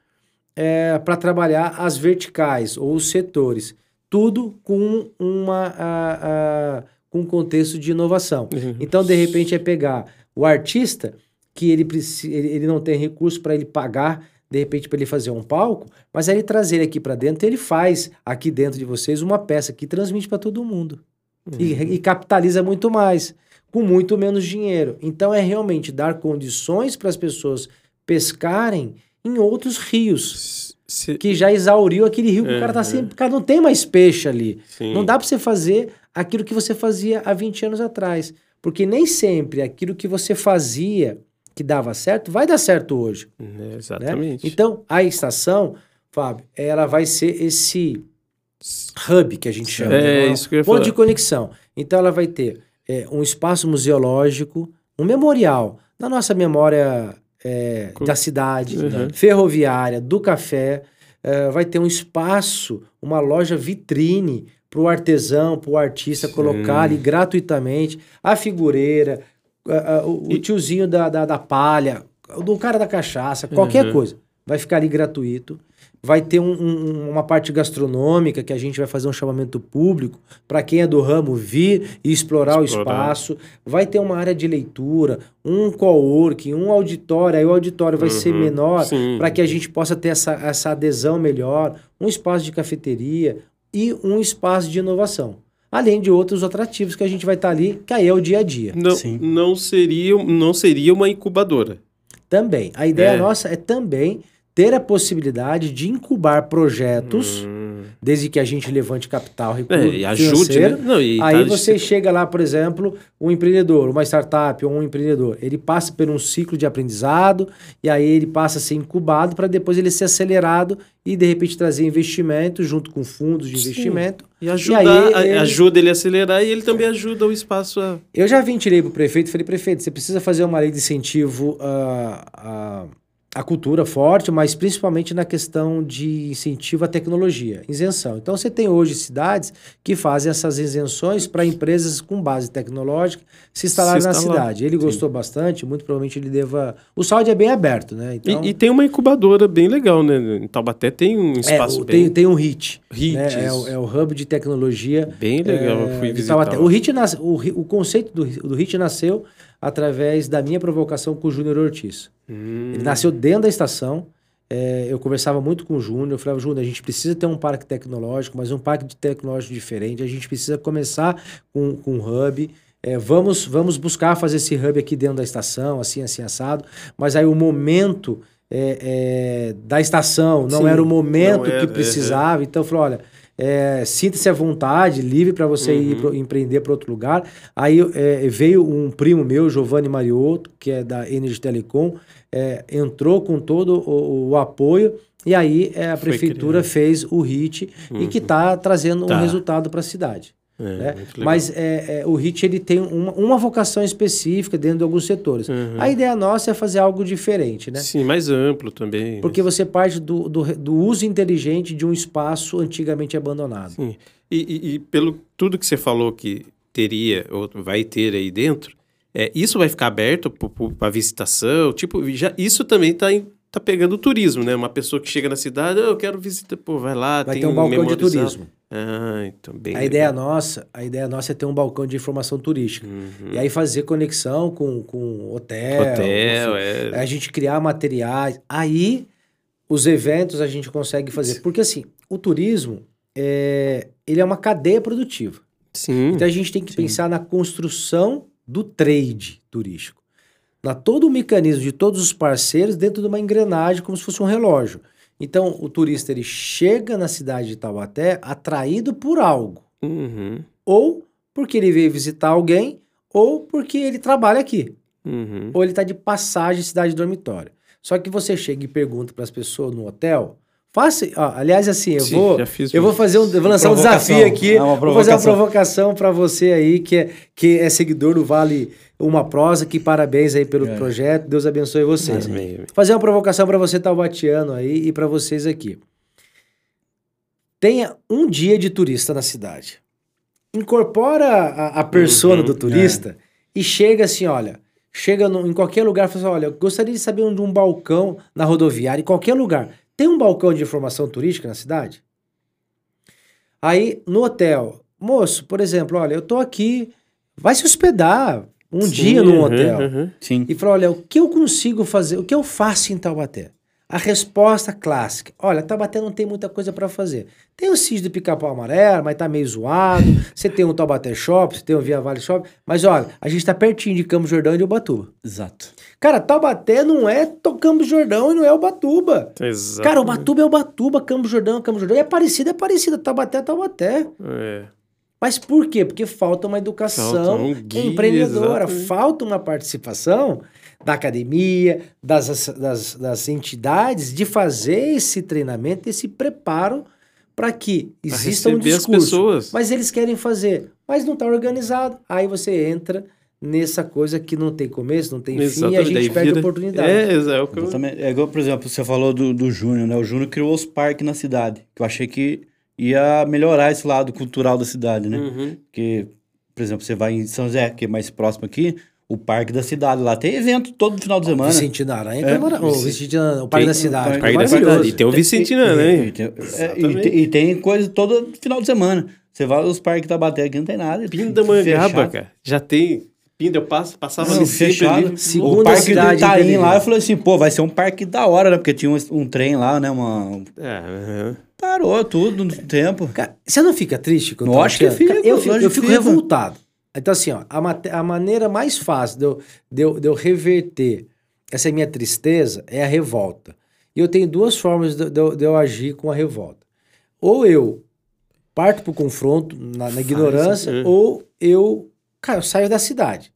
para trabalhar as verticais ou os setores. Tudo com uma... a- a- com um contexto de inovação. Uhum. Então, de repente, é pegar o artista que ele, ele não tem recurso para ele pagar, de repente, para ele fazer um palco, mas aí ele trazer ele aqui para dentro, ele faz aqui dentro de vocês uma peça que transmite para todo mundo. E, e capitaliza muito mais, com muito menos dinheiro. Então, é realmente dar condições para as pessoas pescarem em outros rios, Se- que já exauriu aquele rio que o cara tá Uhum. sempre. Cara, não tem mais peixe ali. sim. Não dá para você fazer aquilo que você fazia há 20 anos atrás. Porque nem sempre aquilo que você fazia que dava certo, vai dar certo hoje. É, né? exatamente. Então, a estação, Fábio, ela vai ser esse hub que a gente chama. É, né? isso que eu ia Ponto falar. de conexão. Então, ela vai ter é, um espaço museológico, um memorial, na nossa memória é, Co- da cidade, Uhum. ferroviária, do café, é, vai ter um espaço, uma loja vitrine para o artesão, para o artista Sim. colocar ali gratuitamente a figureira, a- a- o, o E- tiozinho da, da, da palha, do cara da cachaça, qualquer Uhum. coisa. Vai ficar ali gratuito. Vai ter um- um- uma parte gastronômica que a gente vai fazer um chamamento público para quem é do ramo vir e explorar, o Explorar. espaço. Vai ter uma área de leitura, um coworking, um auditório. Aí o auditório vai ser Uhum, menor sim. para que a gente possa ter essa, essa adesão melhor, um espaço de cafeteria e um espaço de inovação. Além de outros atrativos que a gente vai estar ali, que aí é o dia a dia. Não, Sim. não, seria, não seria uma incubadora. Também. A ideia É. nossa é também ter a possibilidade de incubar projetos, Hum. Desde que a gente levante capital, recurso É, e ajude, né? Não, e Aí tá- você chega lá, por exemplo, um empreendedor, uma startup ou um empreendedor, ele passa por um ciclo de aprendizado e aí ele passa a ser incubado para depois ele ser acelerado e de repente trazer investimento junto com fundos de Sim. investimento. E ajudar, aí a- ele- ajuda ele a acelerar e ele também ajuda o espaço a. Eu já vim, tirei pro prefeito e falei, prefeito, você precisa fazer uma lei de incentivo à, à, à cultura forte, mas principalmente na questão de incentivo à tecnologia, isenção. Então você tem hoje cidades que fazem essas isenções para empresas com base tecnológica se instalarem Se na instalar, cidade. Ele sim. gostou bastante, muito provavelmente ele deva... O Saúde é bem aberto, né? Então, E, e tem uma incubadora bem legal, né? Em Taubaté tem um é, espaço o- bem, tem, tem um HIT, HIT, né? é, o, é o hub de tecnologia bem legal. eu fui é, visitar. Taubaté. O, HIT nas- o, o conceito do, do HIT nasceu através da minha provocação com o Júnior Ortiz. Hum, Ele nasceu dentro da estação. é, eu conversava muito com o Júnior. Eu falava, Júnior, a gente precisa ter um parque tecnológico, mas um parque de tecnológico diferente. A gente precisa começar com, com um hub. é, vamos, vamos buscar fazer esse hub aqui dentro da estação, assim, assim, assado. Mas aí o momento é, é, da estação não Sim, era o momento era, que é, precisava. Então, eu falei, olha, é, sinta-se à vontade, livre para você ir Uhum. pro- empreender para outro lugar. Aí é, veio um primo meu, Giovanni Mariotto, que é da Energy Telecom, é, entrou com todo o, o apoio e aí é, a prefeitura fez o HIT e que está trazendo Tá. um resultado para a cidade. É, né? Mas é, é, o HIT ele tem uma, uma vocação específica dentro de alguns setores. Uhum. A ideia nossa é fazer algo diferente, né? Sim, mais amplo também. Porque você parte do, do, do uso inteligente de um espaço antigamente abandonado. Sim. E, e- e pelo tudo que você falou que teria, ou vai ter aí dentro, é, isso vai ficar aberto para visitação? Tipo, já, isso também está tá pegando o turismo, né? Uma pessoa que chega na cidade, "Ah, eu quero visitar, pô, vai lá, Vai tem ter um balcão de turismo. Ah, então bem A legal. ideia nossa, a ideia nossa é ter um balcão de informação turística. Uhum. E aí fazer conexão com, com hotel. Hotel, é. A gente criar materiais. Aí os eventos a gente consegue fazer. Porque assim, o turismo é, ele é uma cadeia produtiva. Sim. Então a gente tem que pensar na construção do trade turístico. Na todo o mecanismo de todos os parceiros dentro de uma engrenagem, como se fosse um relógio. Então o turista ele chega na cidade de Taubaté atraído por algo. Uhum. Ou porque ele veio visitar alguém, ou porque ele trabalha aqui. Uhum. Ou ele está de passagem em cidade dormitório. Só que você chega e pergunta para as pessoas no hotel. Faça, ó, aliás, assim, eu Sim, vou, eu vou fazer um, vou lançar um desafio aqui. É uma vou fazer uma provocação. provocação para você aí que é, que é seguidor do Vale Uma Prosa. Que parabéns aí pelo É. projeto. Deus abençoe vocês. Amém. Fazer uma provocação para você taubatiano aí e para vocês aqui. Tenha um dia de turista na cidade. Incorpora a, a persona Uhum, do turista e chega assim, olha, chega no- em qualquer lugar e fala assim, olha, eu gostaria de saber onde um balcão na rodoviária, em qualquer lugar. Tem um balcão de informação turística na cidade? Aí, no hotel, moço, por exemplo, olha, eu tô aqui, vai se hospedar um Sim, dia num uhum, hotel uhum. Sim. e falou: olha, o que eu consigo fazer, o que eu faço em Taubaté? A resposta clássica: olha, Taubaté não tem muita coisa para fazer. Tem o sítio do pica-pau amarelo, mas tá meio zoado. Você tem o Taubaté Shop, você tem o Via Vale Shop. Mas olha, a gente tá pertinho de Campos Jordão e de Ubatuba. Exato. Cara, Taubaté não é Campos Jordão e não é Ubatuba. Exato. Cara, Ubatuba é Ubatuba, Campos Jordão é Campos Jordão. E é parecido, é parecido. Taubaté é Taubaté. É. Mas por quê? Porque falta uma educação Falta um guia, empreendedora, exatamente. falta uma participação da academia, das, das, das entidades, de fazer esse treinamento, esse preparo para que Pra exista um discurso. pessoas. Mas eles querem fazer, mas não está organizado. Aí você entra nessa coisa que não tem começo, não tem fim, e a Exatamente, gente daí perde vira- oportunidade. É, é eu... Exatamente. É igual, por exemplo, você falou do, do Júnior, né? O Júnior criou os parques na cidade, que eu achei que ia melhorar esse lado cultural da cidade, né? Uhum. Porque, por exemplo, você vai em São José, que é mais próximo aqui, o parque da cidade lá tem evento todo final de semana. Vicentino Aranha, que É, é mara- o, Aranha, o Parque Tem- da Cidade. o Parque da maravilhoso. cidade. E tem o Vicentina, né? E, tem, é, e, tem- e tem coisa todo final de semana. Você vai aos parques da Baté aqui, não tem nada. Pindamonhangaba, fechado. cara. Já tem... Pinda, eu passo, passava Não, sempre fechado. ali. O parque do Itaim lá, eu falei assim, pô, vai ser um parque da hora, né? Porque tinha um, um trem lá, né? Uma... É, uhum. Parou tudo no tempo. Cara, você não fica triste? quando tá Lógico que Eu fico, eu fico revoltado. Então, assim, ó, a, a maneira mais fácil de eu, de, eu, de eu reverter essa minha tristeza é a revolta. E eu tenho duas formas de, de eu- de eu agir com a revolta. Ou eu parto pro confronto na, na ignorância, é. ou eu, cara, eu saio da cidade.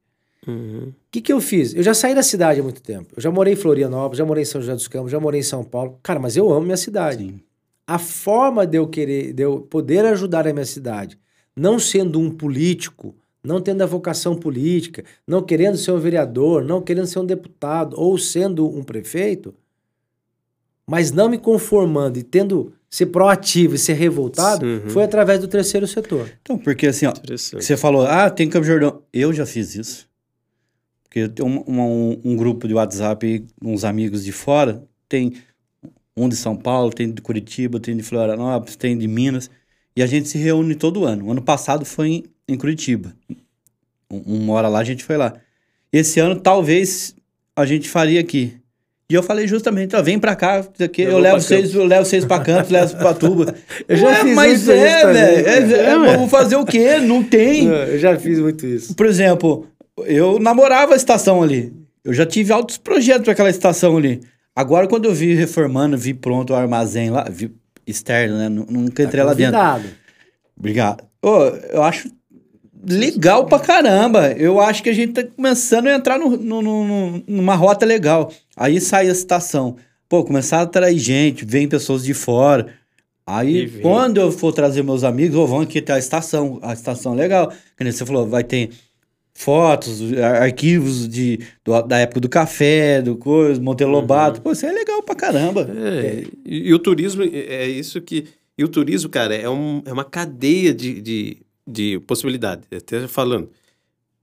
Uhum. O que, que eu fiz? Eu já saí da cidade há muito tempo. Eu já morei em Florianópolis, já morei em São José dos Campos, já morei em São Paulo. Cara, mas eu amo minha cidade. Sim. A forma de eu querer, de eu poder ajudar a minha cidade, não sendo um político, não tendo a vocação política, não querendo ser um vereador, não querendo ser um deputado ou sendo um prefeito, mas não me conformando e tendo ser proativo e ser revoltado, Uhum. foi através do terceiro setor. Então, porque assim, ó, você falou, ah, tem Campo Jordão. Eu já fiz isso. Porque tem um, uma- um, um grupo de WhatsApp, uns amigos de fora, tem um de São Paulo, tem de Curitiba, tem de Florianópolis, tem de Minas, e a gente se reúne todo ano. O ano passado foi em, em Curitiba. Um- Uma hora lá a gente foi lá. Esse ano, talvez, a gente faria aqui. E eu falei justamente, ó, vem pra cá, aqui, Eu eu, levo pra vocês, eu levo vocês pra Campos, levo pra Tuba. Eu já Ué, fiz mas muito é, velho. É, é, É, fazer o quê? Não tem. Eu já fiz muito isso. Por exemplo, eu namorava a estação ali. Eu já tive altos projetos para aquela estação ali. Agora, quando eu vi reformando, vi pronto o armazém lá, vi externo, né? Nu- Nunca entrei lá dentro. Tá. Obrigado. Ô, eu acho legal pra caramba. Eu acho que a gente tá começando a entrar no, no- no- numa rota legal. Aí sai a estação. Pô, começar a atrair gente, vem pessoas de fora. Aí, quando eu for trazer meus amigos, ou vão aqui até a estação. A estação é legal. Que nem você falou, vai ter fotos, ar- arquivos de, do- da época do café, do coisa, Monteiro Lobato. Pô, isso é legal pra caramba. É, e, e o turismo é é isso que. E o turismo, cara, é, um, é uma cadeia de, de, de possibilidades. Até falando.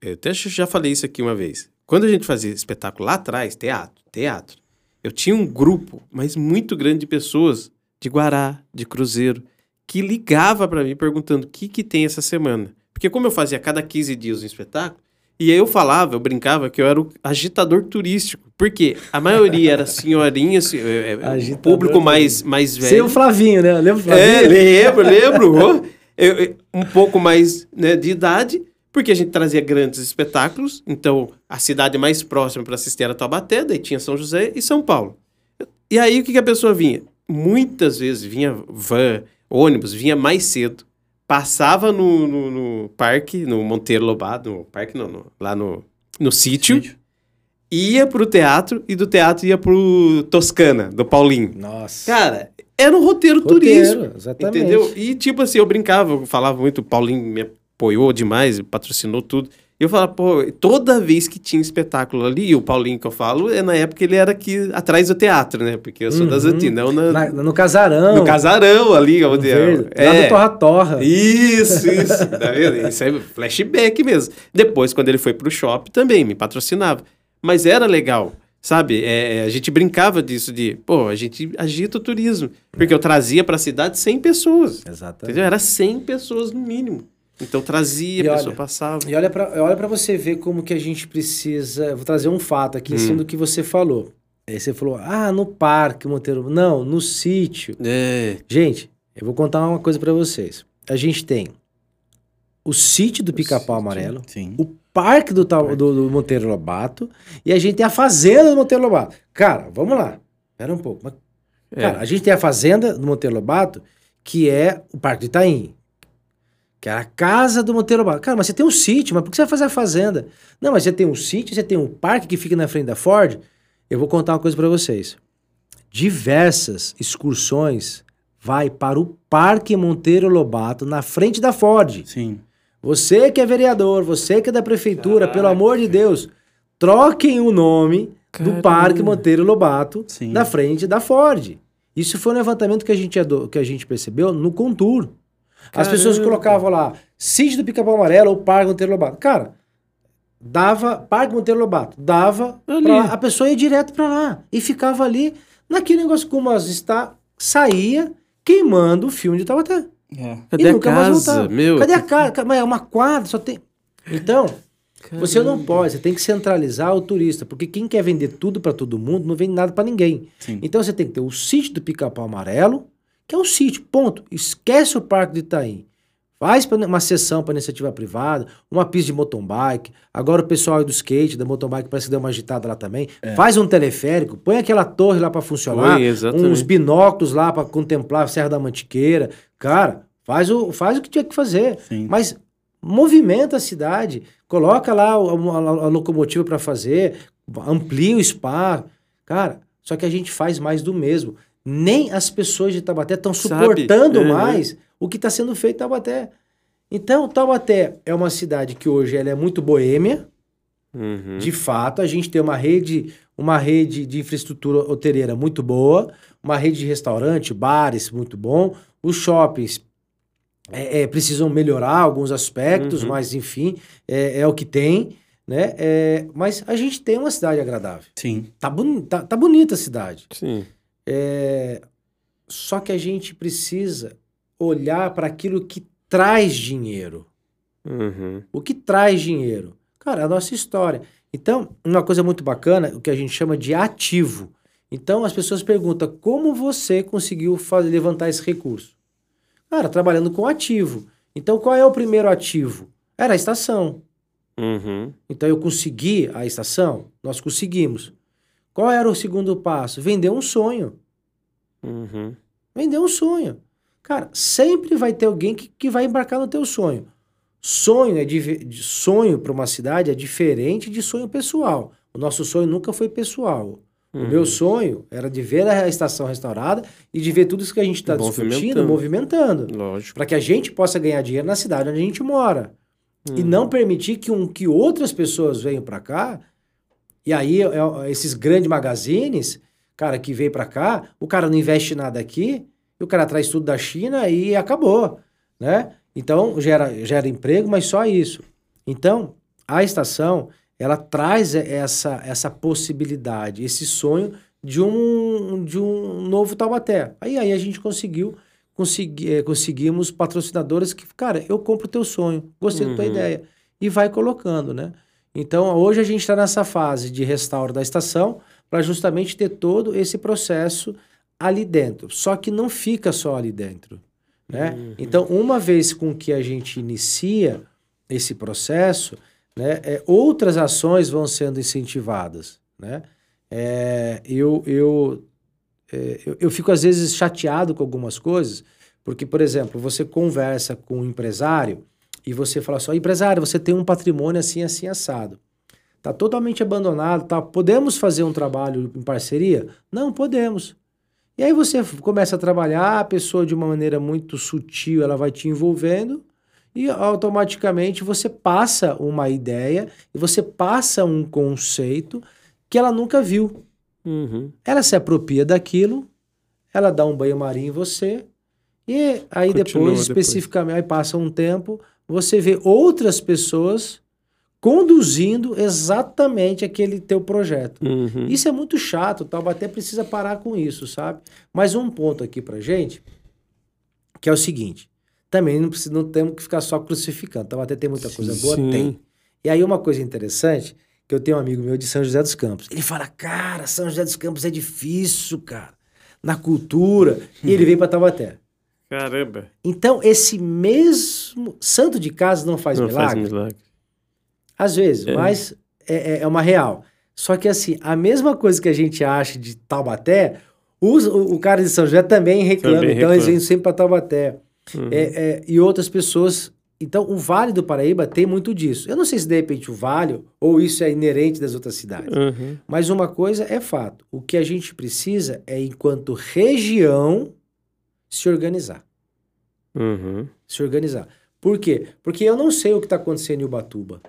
Eu até já falei isso aqui uma vez. Quando a gente fazia espetáculo lá atrás, teatro, teatro, eu tinha um grupo, mas muito grande de pessoas de Guará, de Cruzeiro, que ligava para mim perguntando o que, que tem essa semana. Porque como eu fazia cada 15 dias um espetáculo, e aí eu falava, eu brincava que eu era o agitador turístico. Porque a maioria era senhorinha, se- é, é, público mais, mais velho. Sem o Flavinho, né? Lembra o Flavinho? É, lembro, lembro. Eu- um pouco mais né, de idade, porque a gente trazia grandes espetáculos. Então, a cidade mais próxima para assistir era Taubaté, daí tinha São José e São Paulo. E aí, o que, que a pessoa vinha? Muitas vezes vinha van, ônibus, vinha mais cedo. Passava no, no, no parque, no Monteiro Lobato, no parque não, no- lá no, no sítio, ia pro teatro e do teatro ia pro Toscana, do Paulinho. Nossa. Cara, era um roteiro, Roteiro, turístico. exatamente. Entendeu? E tipo assim, eu brincava, eu falava muito, o Paulinho me apoiou demais, patrocinou tudo. E eu falava, pô, toda vez que tinha espetáculo ali, e o Paulinho que eu falo, é na época ele era aqui atrás do teatro, né? Porque eu sou das Uhum. antigas, não na- Na- no casarão. no casarão ali, onde verde, é. Lá do Torra Torra. Isso, isso. Tá vendo? Isso é flashback mesmo. Depois, quando ele foi pro shopping, também me patrocinava. Mas era legal, sabe? É, a gente brincava disso, de, pô, a gente agita o turismo. Porque eu trazia pra cidade 100 pessoas. Exatamente. Entendeu? Era 100 pessoas no mínimo. Então trazia, E a pessoa olha, passava. E olha pra você ver como que a gente precisa. eu Vou trazer um fato aqui em Hum. cima do que você falou. Aí você falou, ah, no parque, Monteiro. Não, no sítio. É. Gente, eu vou contar uma coisa pra vocês. A gente tem o sítio do Pica-Pau Amarelo, Sim. o parque do, tal- do, do Monteiro Lobato e a gente tem a fazenda do Monteiro Lobato. Cara, vamos lá. Espera um pouco. Mas, É. Cara, a gente tem a fazenda do Monteiro Lobato, que é o Parque do Itaim. Que era a casa do Monteiro Lobato. Cara, mas você tem um sítio, mas por que você vai fazer a fazenda? Não, mas você tem um sítio, você tem um parque que fica na frente da Ford. Eu vou contar uma coisa para vocês. Diversas excursões vai para o Parque Monteiro Lobato, na frente da Ford. Sim. Você que é vereador, você que é da prefeitura, pelo amor de Deus, troquem o nome Caramba. do Parque Monteiro Lobato Sim. na frente da Ford. Isso foi um levantamento que a gente, que a gente percebeu no Contour. As pessoas Caramba. colocavam lá, sítio do Pica-Pau Amarelo ou Parque Monteiro Lobato. Cara, dava, Parque Monteiro Lobato, dava, pra lá, a pessoa ia direto pra lá e ficava ali, naquele negócio como as está, saía queimando o filme de Taubaté. É. Cadê E a casa? Meu, Cadê a casa? Mas é uma quadra, só tem. Então, você não pode, você tem que centralizar o turista, porque quem quer vender tudo para todo mundo não vende nada para ninguém. Sim. Então você tem que ter o sítio do Pica-Pau Amarelo, que é o sítio, ponto. Esquece o Parque de Itaim. Faz uma sessão para iniciativa privada, uma pista de mountain bike. Agora o pessoal do skate, da mountain bike, parece que deu uma agitada lá também. Faz um teleférico, põe aquela torre lá para funcionar, exatamente. uns binóculos lá para contemplar a Serra da Mantiqueira. Cara, faz o, faz o que tinha que fazer. Sim. Mas movimenta a cidade, coloca lá a, a- a locomotiva para fazer, amplia o espaço. Cara, só que a gente faz mais do mesmo. Nem as pessoas de Taubaté estão suportando É. mais o que está sendo feito em Taubaté. Então, Taubaté é uma cidade que hoje ela é muito boêmia, Uhum. de fato, a gente tem uma rede, uma rede de infraestrutura hoteleira muito boa, uma rede de restaurante, bares muito bom, os shoppings é, é, precisam melhorar alguns aspectos, Uhum. mas enfim, é, é o que tem, né? É, mas a gente tem uma cidade agradável. Sim. Tá, boni tá, tá bonita a cidade. Sim. É, só que a gente precisa olhar para aquilo que traz dinheiro. Uhum. O que traz dinheiro? Cara, a nossa história. Então, uma coisa muito bacana, o que a gente chama de ativo. Então, as pessoas perguntam como você conseguiu fazer, levantar esse recurso? Cara, trabalhando com ativo. Então, qual é o primeiro ativo? Era a estação. Uhum. Então, eu consegui a estação? Nós conseguimos. Qual era o segundo passo? Vender um sonho. Uhum. Vender um sonho. Cara, sempre vai ter alguém que, que vai embarcar no teu sonho. Sonho é de, sonho para uma cidade é diferente de sonho pessoal. O nosso sonho nunca foi pessoal. O meu sonho era de ver a estação restaurada e de ver tudo isso que a gente está discutindo, movimentando. Lógico. Para que a gente possa ganhar dinheiro na cidade onde a gente mora. E Uhum. não permitir que, um, que outras pessoas venham para cá. E aí, é- é- esses grandes magazines, cara, que veio para cá, o cara não investe nada aqui, e o cara traz tudo da China e acabou, né? Então, gera, gera emprego, mas só isso. Então, a estação, ela traz essa, essa possibilidade, esse sonho de um, de um novo Taubaté. Aí, aí a gente conseguiu, consegui, eh, conseguimos patrocinadores que, cara, eu compro o teu sonho, gostei da tua Uhum. ideia. E vai colocando, né? Então, hoje a gente está nessa fase de restauro da estação para justamente ter todo esse processo ali dentro. Só que não fica só ali dentro, né? Então, uma vez com que a gente inicia esse processo, né, é, outras ações vão sendo incentivadas, né? É, eu, eu, é, eu, eu fico às vezes chateado com algumas coisas, porque, por exemplo, você conversa com um empresário e você fala só, empresário, você tem um patrimônio assim, assim, assado. Tá totalmente abandonado, tá? Podemos fazer um trabalho em parceria? Não, podemos. E aí você começa a trabalhar, a pessoa de uma maneira muito sutil, ela vai te envolvendo e automaticamente você passa uma ideia e você passa um conceito que ela nunca viu. Uhum. Ela se apropria daquilo, ela dá um banho-maria em você, e aí Continua depois, depois. especificamente, aí passa um tempo, você vê outras pessoas conduzindo exatamente aquele teu projeto. Uhum. Isso é muito chato, o Taubaté precisa parar com isso, sabe? Mas um ponto aqui pra gente, que é o seguinte, também não, precisa, não temos que ficar só crucificando, Taubaté tem muita coisa boa? Sim. Tem. E aí uma coisa interessante, que eu tenho um amigo meu de São José dos Campos, ele fala, cara, São José dos Campos é difícil, cara, na cultura, e ele veio pra Taubaté. Caramba. Então, esse mesmo santo de casa não faz não milagre? faz milagre. Às vezes, É. mas é, é- é uma real. Só que assim, a mesma coisa que a gente acha de Taubaté, os- o, o cara de São José também reclama. Também então eles vêm sempre para Taubaté. Uhum. É, é, e outras pessoas Então, o Vale do Paraíba tem muito disso. Eu não sei se de repente o Vale ou isso é inerente das outras cidades. Uhum. Mas uma coisa é fato: o que a gente precisa é, enquanto região, se organizar. Uhum. Se organizar. Por quê? Porque eu não sei o que está acontecendo em Ubatuba.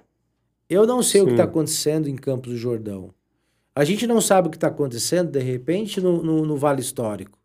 Eu não sei o que Sim. está acontecendo em Campos do Jordão. A gente não sabe o que está acontecendo, de repente, no, no- no Vale Histórico.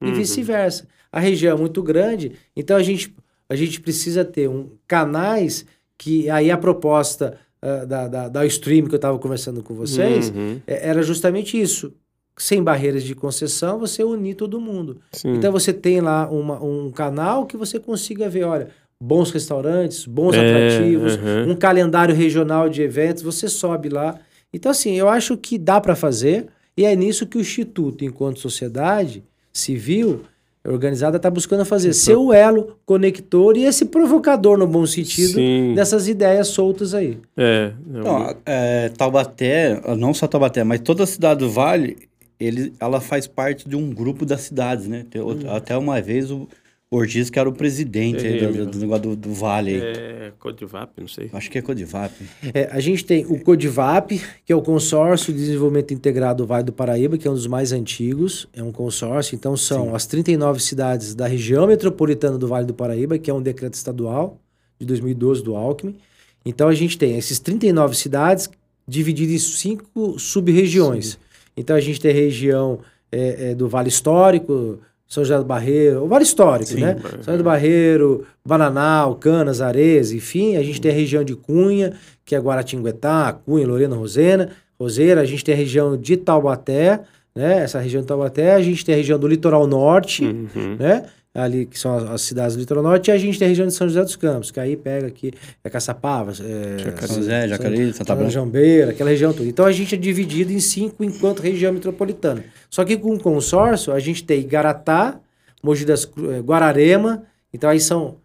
E Uhum. vice-versa. A região é muito grande, então a gente, a gente precisa ter um, canais que aí a proposta ah, da, da, da stream que eu estava conversando com vocês Uhum. é- era justamente isso. Sem barreiras de concessão, você unir todo mundo. Sim. Então você tem lá uma- um canal que você consiga ver, olha, bons restaurantes, bons É, atrativos, uhum. um calendário regional de eventos, você sobe lá. Então, assim, eu acho que dá para fazer, e é nisso que o Instituto, enquanto sociedade civil organizada, está buscando fazer. Ser o elo conector e esse provocador, no bom sentido, Sim. dessas ideias soltas aí. É. não. Não, é, Taubaté, não só Taubaté, mas toda a cidade do Vale, ele, ela faz parte de um grupo das cidades, né? Tem outro- Até uma vez o Ortiz, que era o presidente aí do, do negócio do, do Vale. É Codivap, não sei. Acho que é Codivap. É, a gente tem o Codivap, que é o Consórcio de Desenvolvimento Integrado do Vale do Paraíba, que é um dos mais antigos. É um consórcio, então são as 39 cidades da região metropolitana do Vale do Paraíba, que é um decreto estadual de 2012 do Alckmin. Então a gente tem esses 39 cidades divididas em cinco sub-regiões. Então a gente tem a região é, é, do Vale Histórico, São José do Barreiro, o Vale Histórico, Sim, né? São José do Barreiro, Bananal, Canas, Ares, enfim. A gente tem a região de Cunha, que é Guaratinguetá, Cunha, Lorena, Rosena, Roseira. A gente tem a região de Taubaté, né? Essa região de Taubaté. A gente tem a região do Litoral Norte, Uhum. né? Ali que são as, as cidades do Litoral Norte. E a gente tem a região de São José dos Campos, que aí pega aqui é Caçapava, é, São José, Jacareí, Santa Branca. Jambeira, aquela região toda. Então a gente é dividido em cinco enquanto região metropolitana. Só que com o consórcio a gente tem Igaratá, Mogi das Cru- eh, Guararema, então aí são,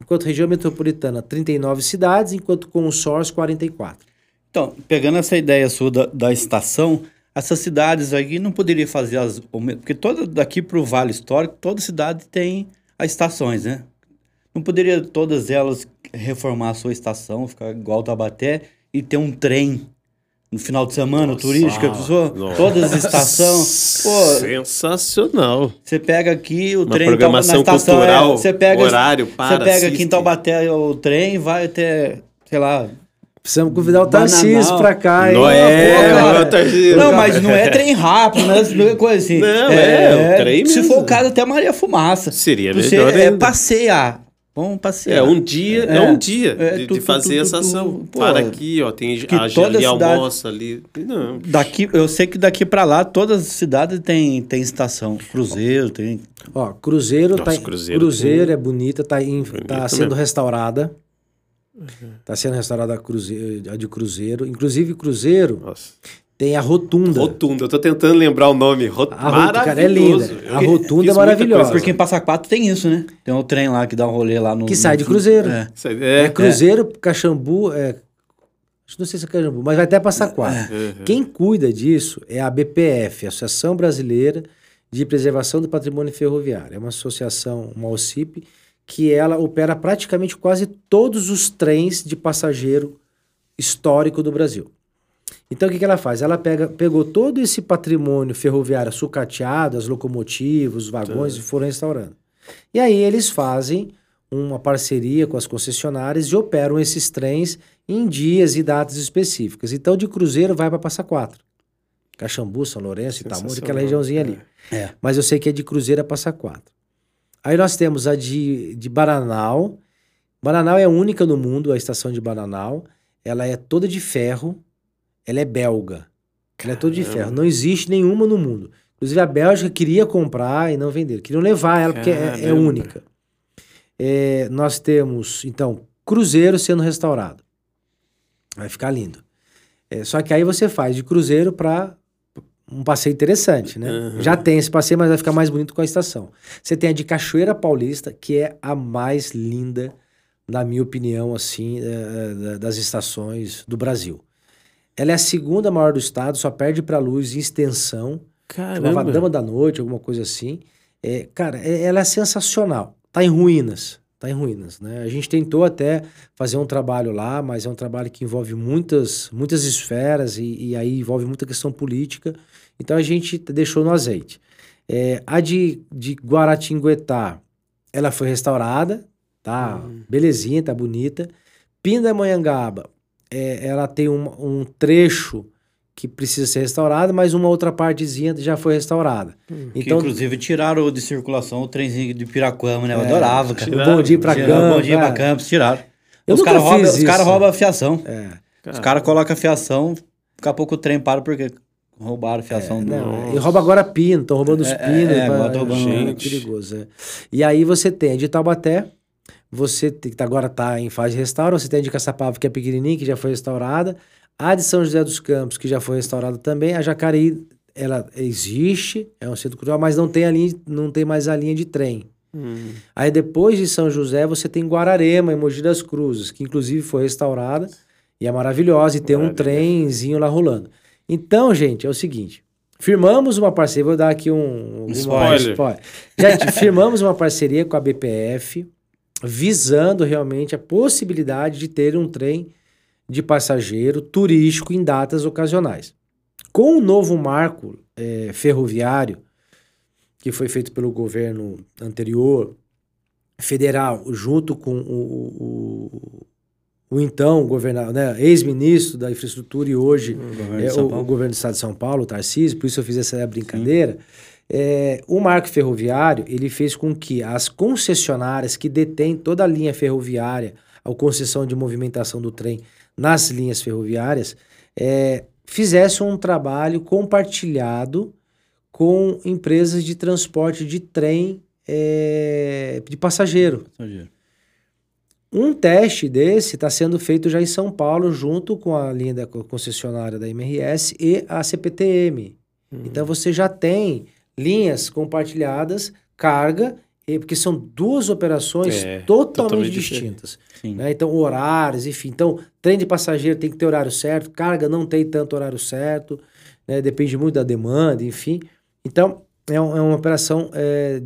enquanto região metropolitana, 39 cidades, enquanto consórcio, 44. Então, pegando essa ideia sua da, da estação, essas cidades aqui não poderia fazer as. Porque toda daqui para o Vale Histórico, toda cidade tem as estações, né? Não poderia todas elas reformar a sua estação, ficar igual Tabaté e ter um trem no final de semana Nossa. turística, pessoa, todas as estações. Pô, Sensacional. você pega aqui o Uma trem programação na estação, cultural, é, você pega horário, Você para, pega aqui assiste. em Taubaté o trem, vai até, sei lá, Precisamos convidar o. Tarcísio pra cá. Não é, Tarcísio. Não, mas não é trem rápido, não é coisa assim. Não, é, o trem Se mesmo. for o caso, até Maria Fumaça. Seria Você melhor é ainda. passear. Vamos passear. É um dia, é, É. um dia É, de, tu- de tu- fazer tu- essa ação. pô, Para aqui, ó, tem que a, toda ali cidade- almoça ali. Não. Daqui, eu sei que daqui pra lá, todas as cidades têm tem estação. Cruzeiro, tem. Ó, Cruzeiro, Nossa, tá, Cruzeiro Cruzeiro, é bonita, tá, em- tá sendo mesmo. restaurada. Tá sendo restaurada a, Cruzeiro, a de Cruzeiro. Inclusive, Cruzeiro Nossa. tem a rotunda. Rotunda, eu tô tentando lembrar o nome. Rot... A rotunda, cara, é linda. A rotunda é maravilhosa. Porque em Passa Quatro tem isso, né? Tem um trem lá que dá um rolê lá no. Que no- sai de Cruzeiro. É. É, É, Cruzeiro, Caxambu, é, acho que não sei se é Caxambu, mas vai até passar quatro. Uhum. Quem cuida disso é a BPF, Associação Brasileira de Preservação do Patrimônio Ferroviário. É uma associação, uma OCIP, que ela opera praticamente quase todos os trens de passageiro histórico do Brasil. Então o que, que ela faz? Ela pega, pegou todo esse patrimônio ferroviário sucateado, as locomotivas, os vagões, e foram restaurando. E aí eles fazem uma parceria com as concessionárias e operam esses trens em dias e datas específicas. Então de Cruzeiro vai para Passa Quatro. Caxambu, São Lourenço, Itaúna, aquela regiãozinha ali. É. Mas eu sei que é de Cruzeiro a Passa Quatro. Aí nós temos a de, de Bananal. Bananal é a única no mundo, a estação de Bananal. Ela é toda de ferro. Ela é belga. Ela é toda de ferro. Não existe nenhuma no mundo. Inclusive a Bélgica queria comprar e não vender. Queriam levar ela porque é, é única. É, nós temos, então, Cruzeiro sendo restaurado. Vai ficar lindo. É, só que aí você faz de Cruzeiro para um passeio interessante, né? Uhum. Já tem esse passeio, mas vai ficar mais bonito com a estação. Você tem a de Cachoeira Paulista, que é a mais linda, na minha opinião, assim, eh, da- das estações do Brasil. Ela é a segunda maior do estado, só perde para Luz em extensão. Caramba. Dama da Noite, alguma coisa assim. É, cara, é- ela é sensacional. Tá em ruínas. Tá em ruínas, né? A gente tentou até fazer um trabalho lá, mas é um trabalho que envolve muitas, muitas esferas e, e aí envolve muita questão política. Então a gente deixou no azeite. É, a de, de Guaratinguetá, ela foi restaurada, tá? Belezinha, tá bonita. Pindamonhangaba, é, ela tem um, um trecho que precisa ser restaurado, mas uma outra partezinha já foi restaurada. Que Então, inclusive tiraram de circulação o trenzinho de Piracuama, né? Eu adorava, cara. o bom dia pra Tiraram o campo. bom dia pra é. Campos, tiraram. Eu os caras roubam, cara isso. roubam a fiação. É. Os caras colocam a fiação, daqui a pouco o trem para porque roubaram a fiação do. Não, e rouba agora pino, estão roubando os É, pinos. é, pra- bota roubando- é Gente. perigoso. é. E aí você tem a de Taubaté, você que agora está em fase de restauro, você tem a de Caçapava, que é pequenininha, que já foi restaurada, a de São José dos Campos, que já foi restaurada também, a Jacareí, ela existe, é um centro cultural, mas não tem, a linha, não tem mais a linha de trem. Hum. Aí depois de São José, você tem Guararema, em Mogi das Cruzes, que inclusive foi restaurada e é maravilhosa e tem um trenzinho lá rolando. Então, gente, é o seguinte. Firmamos uma parceria, vou dar aqui um, um Spoiler. Gente, firmamos uma parceria com a BPF, visando realmente a possibilidade de ter um trem de passageiro turístico em datas ocasionais. Com o novo marco eh, ferroviário, que foi feito pelo governo anterior, federal, junto com o, o, o então governador, né, ex-ministro da infraestrutura e hoje Governo é, o, o governo do estado de São Paulo, o Tarcísio, por isso eu fiz essa brincadeira. É, o marco ferroviário ele fez com que as concessionárias que detêm toda a linha ferroviária, a concessão de movimentação do trem nas linhas ferroviárias, é, fizessem um trabalho compartilhado com empresas de transporte de trem é, de passageiro. Um teste desse está sendo feito já em São Paulo, junto com a linha da concessionária da MRS e a CPTM. Então você já tem linhas compartilhadas, carga, e- porque são duas operações É, totalmente, totalmente distintas. Né? Então, horários, enfim. Então, trem de passageiro tem que ter horário certo, carga não tem tanto horário certo, né? depende muito da demanda, enfim. Então, é, um- é uma operação é,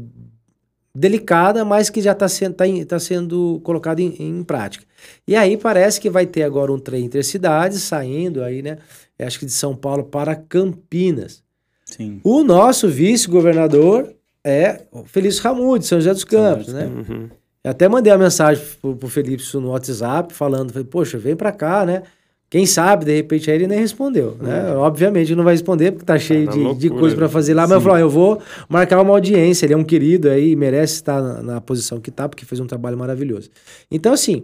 delicada, mas que já está sendo, tá em- tá sendo colocada em, em prática. E aí parece que vai ter agora um trem intercidades saindo aí, né? Eu Acho que de São Paulo para Campinas. Sim. O nosso vice-governador é o Felício Ramude, São José dos Campos, José né? Uhum. Eu até mandei uma mensagem pro, pro Felipe no WhatsApp, falando, falei, poxa, vem pra cá, né? Quem sabe, de repente, aí ele nem respondeu, né? Obviamente não vai responder, porque tá cheio na de, de loucura, coisa pra né? fazer lá, mas eu falei, ó, eu vou marcar uma audiência, ele é um querido aí, merece estar na, na posição que tá, porque fez um trabalho maravilhoso. Então, assim,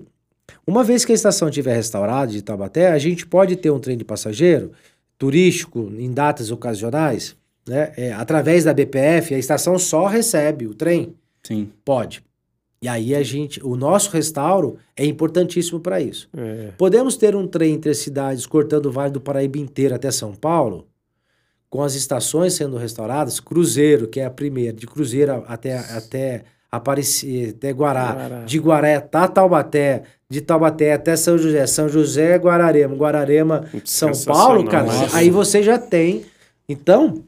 uma vez que a estação estiver restaurada de Taubaté, a gente pode ter um trem de passageiro turístico em datas ocasionais, né? É, através da BPF, a estação só recebe o trem. Sim. Pode. E aí a gente, o nosso restauro é importantíssimo para isso. É. Podemos ter um trem entre as cidades cortando o Vale do Paraíba inteiro até São Paulo, com as estações sendo restauradas, Cruzeiro, que é a primeira, de Cruzeiro até até Aparecer, até Guará, Guará. de Guará até Taubaté, de Taubaté até São José, São José, Guararema, Guararema, São Paulo, cara, aí você já tem. Então,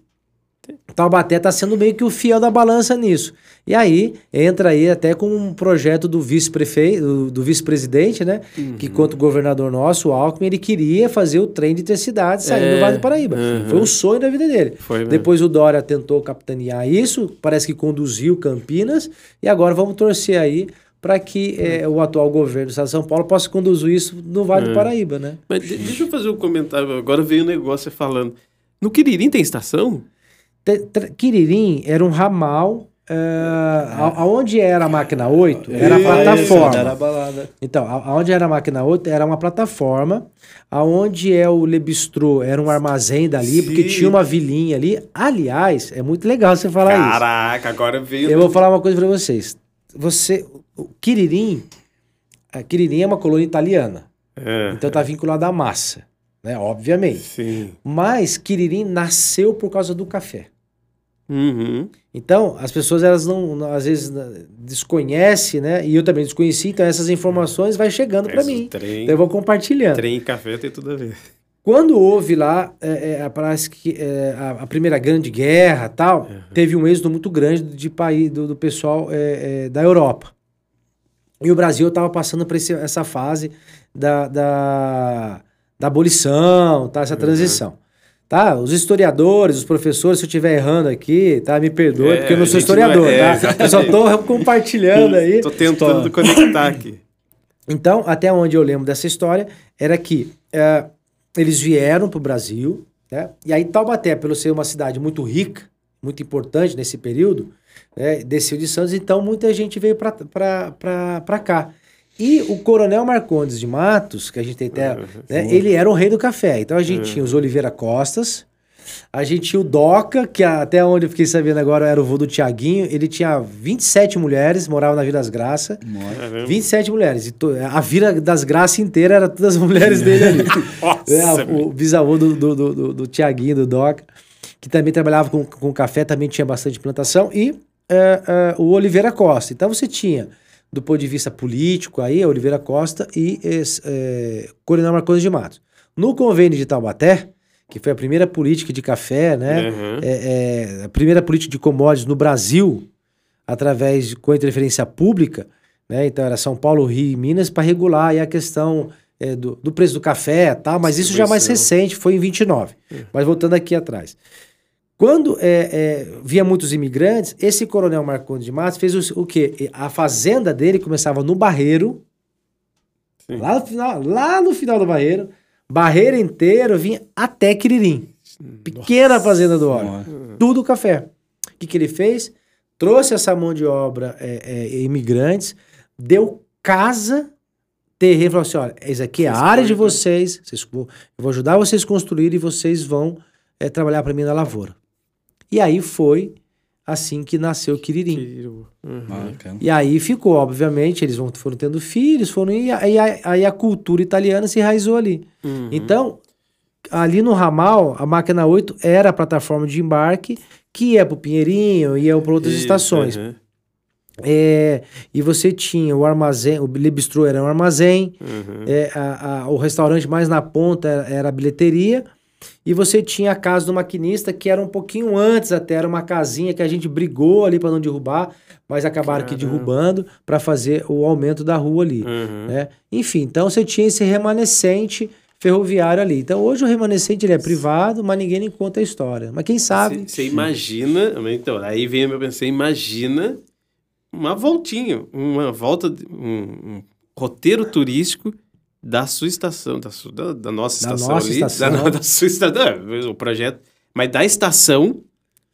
Taubaté está sendo meio que o fiel da balança nisso. E aí entra aí até com um projeto do vice-prefeito, do, do vice-presidente, né? Uhum. Que quanto o governador nosso, o Alckmin, ele queria fazer o trem de intercidade saindo É, do Vale do Paraíba. uhum. Foi um sonho da vida dele. Foi mesmo. Depois o Dória tentou capitanear isso, parece que conduziu Campinas, e agora vamos torcer aí para que eh, o atual governo do Estado de São Paulo possa conduzir isso no Vale É. do Paraíba, né? Mas de- deixa eu fazer um comentário. Agora veio um negócio falando. No Quiririm tem estação? Quiririm era um ramal. a- aonde era a máquina 8 era a Isso, plataforma. Era a balada. Então, aonde era a máquina 8 era uma plataforma, aonde é o Le Bistrô era um armazém dali, porque Sim. tinha uma vilinha ali. Aliás, é muito legal você falar isso. Caraca, agora veio. Eu vou falar uma coisa pra vocês. Você, o Quiririm, a Quiririm é uma colônia italiana, É, então tá vinculado à massa, né? Obviamente. sim. Mas Quiririm nasceu por causa do café. Uhum. Então, as pessoas, elas não, não- às vezes, desconhecem, né? E eu também desconheci, então essas informações vai chegando para mim. Trem, Então eu vou compartilhando. trem e café tem tudo a ver. Quando houve lá, é, é, parece que é, a, a primeira grande guerra tal, teve um êxodo muito grande de país, do, do pessoal é, é, da Europa. E o Brasil estava passando por esse- essa fase da, da, da abolição, tá? essa Uhum. Tá? Os historiadores, os professores, se eu estiver errando aqui, tá? Me perdoe, É, porque eu não sou gente não é- historiador, é, tá? Eu só tô compartilhando aí. Tô tentando conectar aqui. Então, até onde eu lembro dessa história, era que eh, eles vieram para o Brasil, né? E aí Taubaté, pelo ser uma cidade muito rica, muito importante nesse período, né? desceu de Santos, então muita gente veio para cá. E o Coronel Marcondes de Matos, que a gente tem até, né? ele era o rei do café. Então a gente tinha os Oliveira Costas, a gente tinha o Doca, que até onde eu fiquei sabendo agora era o vô do Tiaguinho. Ele tinha 27 mulheres, morava na Vila das Graças. Caramba. 27 mulheres. E to- a Vila das Graças inteira era todas as mulheres dele ali. Nossa, É, o bisavô do, do, do, do- do Tiaguinho, do Doca, que também trabalhava com, com café, também tinha bastante plantação. E é, é, o Oliveira Costa. Então você tinha, do ponto de vista político, aí, Oliveira Costa e é, Coronel Marcondes de Matos. No convênio de Taubaté, que foi a primeira política de café, né? Uhum. é, é, a primeira política de commodities no Brasil, através de com interferência pública, né? Então era São Paulo, Rio e Minas para regular aí a questão é, do, do preço do café, tá? Mas isso já é mais recente, foi em 29. Mas voltando aqui atrás. Quando é, é, via muitos imigrantes, esse coronel Marcondes de Matos fez o, o quê? A fazenda dele começava no Barreiro, Sim. lá no final, lá no final do Barreiro, Barreiro inteiro vinha até Quiririm. Pequena fazenda do óleo. Nossa. Tudo café. O que, que ele fez? Trouxe essa mão de obra é, é, imigrantes, deu casa, terreno, falou assim: olha, essa aqui é a área de vocês, vocês vou- eu vou ajudar vocês a construir e vocês vão é, trabalhar para mim na lavoura. E aí foi assim que nasceu o Quiririm. Uhum. E aí ficou, obviamente, eles foram tendo filhos, foram e aí, aí, aí a cultura italiana se enraizou ali. Uhum. Então, ali no ramal, a máquina 8 era a plataforma de embarque que ia para o Pinheirinho, ia para outras Isso, estações. uhum. É, e você tinha o armazém, o Libistrô era um armazém, Uhum. é, a- a- o restaurante mais na ponta era, era a bilheteria, e você tinha a casa do maquinista, que era um pouquinho antes até, era uma casinha que a gente brigou ali para não derrubar, mas acabaram aqui Caramba. derrubando para fazer o aumento da rua ali. Uhum. né? Enfim, então você tinha esse remanescente ferroviário ali. Então hoje o remanescente ele é privado, mas ninguém nem conta a história. Mas quem sabe? Você imagina, então, aí vem o meu pensamento, você imagina uma voltinha, uma volta, um, um roteiro turístico da sua estação, da, sua, da, da nossa Da estação nossa ali, estação. Da, da sua estação, é, o projeto, mas da estação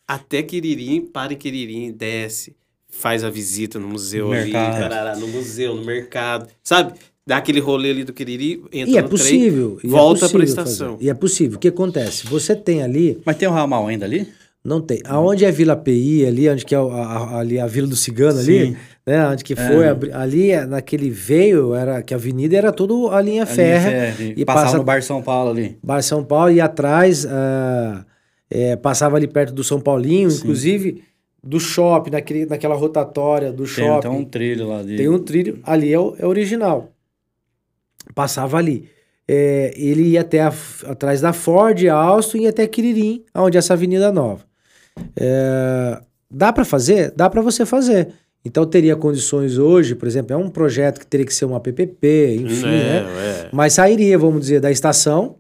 até Quiririm, para em Quiririm, desce, faz a visita no museu Mercado. ali, tarará, no museu, no mercado, sabe? Dá aquele rolê ali do Quiririm, entra E é no trem, possível. e é volta possível pra estação. fazer. E é possível. O que acontece? Você tem ali, Mas tem um ramal ainda ali? não tem. Aonde é Vila PI, ali, onde que é a, a- ali a Vila do Cigano ali, Sim. Né? Onde que foi, abri- ali é, naquele veio, era que a avenida era tudo a linha férrea. e e passava passa- no Bar São Paulo ali. Bar São Paulo e atrás ah, é, passava ali perto do São Paulinho, Sim. inclusive do shopping, naquele, naquela rotatória do Tem shopping. até um trilho lá de. Tem um trilho, ali é, é original. Passava ali. É, ele ia até a- atrás da Ford, Alstom e até Quiririm, onde é essa avenida nova. É, dá para fazer? Dá para você fazer. Então teria condições hoje, por exemplo, é um projeto que teria que ser uma PPP, enfim, né? é, Mas sairia, vamos dizer, da estação,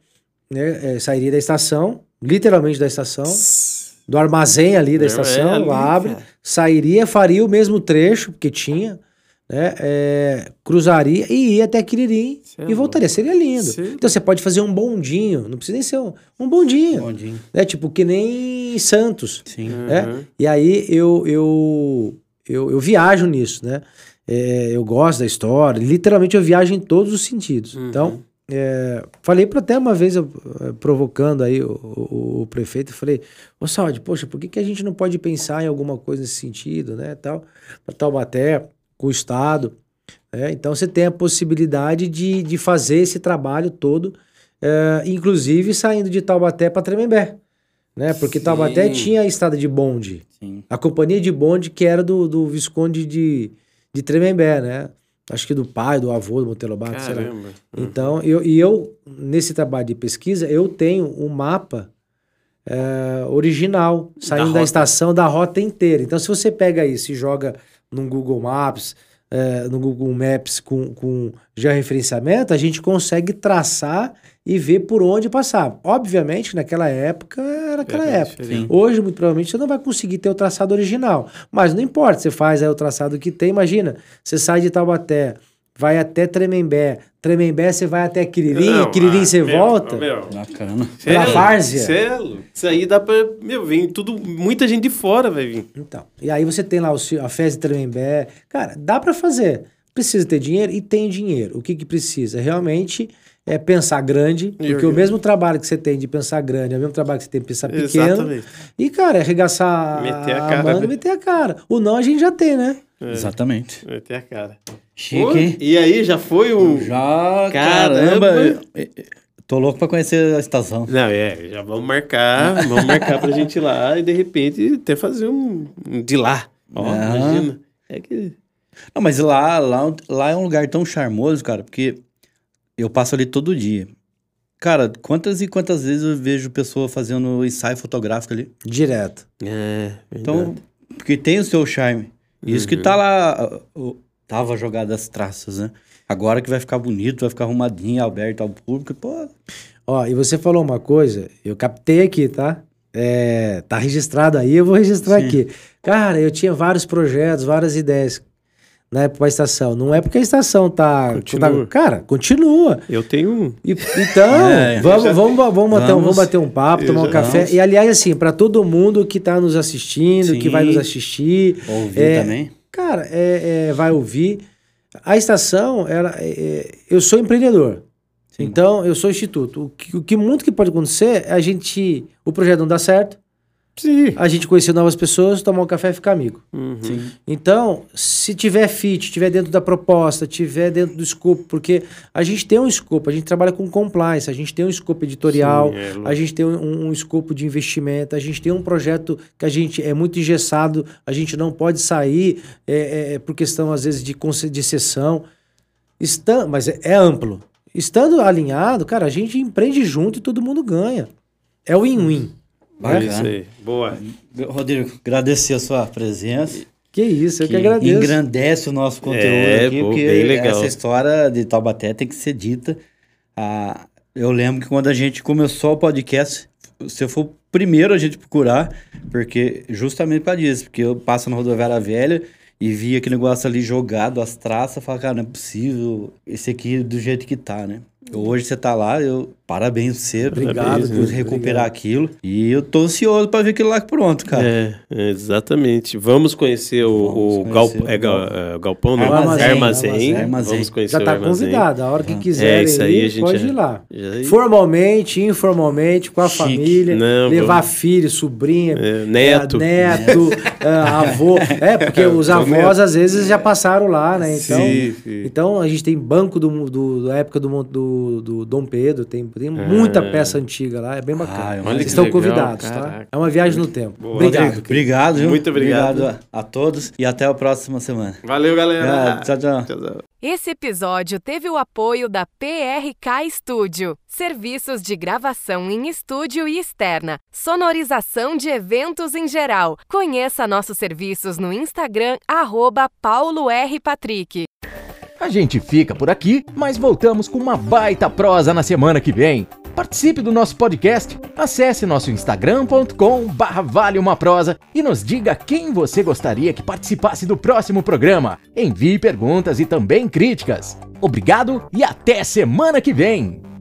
né? É, sairia da estação, literalmente da estação, do armazém ali da É, estação, é ali, abre, cara. sairia, faria o mesmo trecho, porque tinha, né? é, cruzaria e ia até Quiririm e voltaria. Seria lindo. Cê- Então você pode fazer um bondinho, não precisa nem ser um, um bondinho, Bondinho. né? Tipo, que nem Santos. Sim. né? Uhum. E aí eu, eu, eu, eu viajo nisso, né? É, eu gosto da história, literalmente eu viajo em todos os sentidos. Uhum. Então, é, falei para até uma vez, eu, eh, provocando aí o, o, o prefeito, falei, ô Saúde, poxa, por que, que a gente não pode pensar em alguma coisa nesse sentido, né? Tal, para Taubaté, com o Estado. né? Então você tem a possibilidade de, de fazer esse trabalho todo, eh, inclusive saindo de Taubaté para Tremembé. Né? Porque Sim. Taubaté tinha a estrada de bonde. Sim. A companhia de bonde que era do, do Visconde de, de Tremembé, né? Acho que do pai, do avô do Monteiro Lobato, sei lá. Então, eu, e eu, nesse trabalho de pesquisa, eu tenho um mapa é, original, saindo da, rota. estação da rota inteira. Então, se você pega isso e joga num Google Maps, é, no Google Maps com, com georreferenciamento, a gente consegue traçar e ver por onde passar. Obviamente, naquela época era aquela época. diferente. Hoje, muito provavelmente, você não vai conseguir ter o traçado original. Mas não importa, você faz aí o traçado que tem. Imagina, você sai de Taubaté, vai até Tremembé. Tremembé, você vai até Quiririm. Quiririm, ah, você meu, volta. meu, Bacana. Pela várzea. Celo. Isso aí dá pra. Meu, vem tudo. Muita gente de fora vai vir. Então, e aí você tem lá o, a festa de Tremembé. Cara, dá pra fazer. Precisa ter dinheiro e tem dinheiro. O que que precisa? Realmente é pensar grande, porque o mesmo trabalho que você tem de pensar grande é o mesmo trabalho que você tem de pensar pequeno. Exatamente. E, cara, é arregaçar Meter a a, cara, e meter a cara. O não a gente já tem, né? Exatamente. Vai ter a cara. Chique, hein? E aí, já foi o. Já, Caramba. caramba. Tô louco pra conhecer a estação. Não, é, já vamos marcar, vamos marcar pra gente ir lá e de repente até fazer um, um de lá. Ó, Aham. imagina. É que. Não, mas lá, lá, lá é um lugar tão charmoso, cara, porque eu passo ali todo dia. Cara, quantas e quantas vezes eu vejo pessoa fazendo ensaio fotográfico ali? Direto. É, Então, porque tem o seu charme. Isso que tá lá, o- tava jogado as traças, né? Agora que vai ficar bonito, vai ficar arrumadinho, aberto ao público, pô. Ó, e você falou uma coisa, eu captei aqui, tá? É, tá registrado aí, eu vou registrar Sim. aqui. Cara, eu tinha vários projetos, várias ideias na época da estação. Não é porque a estação tá. Continua. tá- cara, continua. Eu tenho um. E- então, É, vamos, já- vamos, vamos, bater, um- Vamos. vamos bater um papo, Eu tomar um café. Vamos. E aliás, assim, para todo mundo que tá nos assistindo, que Sim. vai nos assistir, Ouvir É, também. Cara, é, é, vai ouvir. A estação, ela, é, é, eu sou empreendedor. Então, eu sou instituto. O que, o que muito que pode acontecer é a gente. O projeto não dá certo, Sim. a gente conhecer novas pessoas, tomar um café e ficar amigo. Uhum. Sim. Então, se tiver fit, tiver dentro da proposta, tiver dentro do escopo, porque a gente tem um escopo, a gente trabalha com compliance, a gente tem um escopo editorial, Sim, é a gente tem um, um escopo de investimento, a gente tem um projeto que a gente é muito engessado, a gente não pode sair é, é, por questão, às vezes, de, de sessão. Está, mas é, é amplo. Estando alinhado, cara, a gente empreende junto e todo mundo ganha. É win-win. É né? isso aí. Boa. Rodrigo, agradecer a sua presença. Que isso, eu que, que agradeço. engrandece o nosso conteúdo É, aqui, pô, porque bem legal. essa história de Taubaté tem que ser dita. Ah, eu lembro que quando a gente começou o podcast, você foi o primeiro a gente procurar, porque justamente para isso, porque eu passo na rodoviária velha e vi aquele negócio ali jogado, as traças, falo, cara, não é possível esse aqui do jeito que tá, né? Hoje você tá lá, eu parabéns pra você Obrigado, por recuperar obrigado. aquilo. E eu tô ansioso para ver aquilo lá pronto, cara. É, é, exatamente. Vamos conhecer o, Vamos o, conhecer galp, é, o gal- é, galpão, não? Armazém, Armazém. armazém. Vamos conhecer Já tá armazém. convidado. A hora que quiserem É, isso aí ir, a gente pode já- ir lá. já- Formalmente, informalmente, com a Chique. família, Não, levar vamos. filho, sobrinha, É, neto. neto, avô. É, porque os avós às vezes já passaram lá, né? Então, Sim, então a gente tem banco do, do- da época do, do, do Dom Pedro, tem, tem muita peça antiga lá, é bem bacana. Ah, Vocês estão legal, convidados, tá? É uma viagem no tempo. Boa. Obrigado. Rodrigo, obrigado, viu? Muito obrigado. a, a todos e até a próxima semana. Valeu, galera. Ah, tchau, tchau. tchau. Esse episódio teve o apoio da PRK Studio, serviços de gravação em estúdio e externa, sonorização de eventos em geral. Conheça nossos serviços no Instagram arroba Paulo R. Patrick. A gente fica por aqui, mas voltamos com uma baita prosa na semana que vem. Participe do nosso podcast, acesse nosso instagram.com barra vale uma prosa e nos diga quem você gostaria que participasse do próximo programa. Envie perguntas e também críticas. Obrigado e até semana que vem!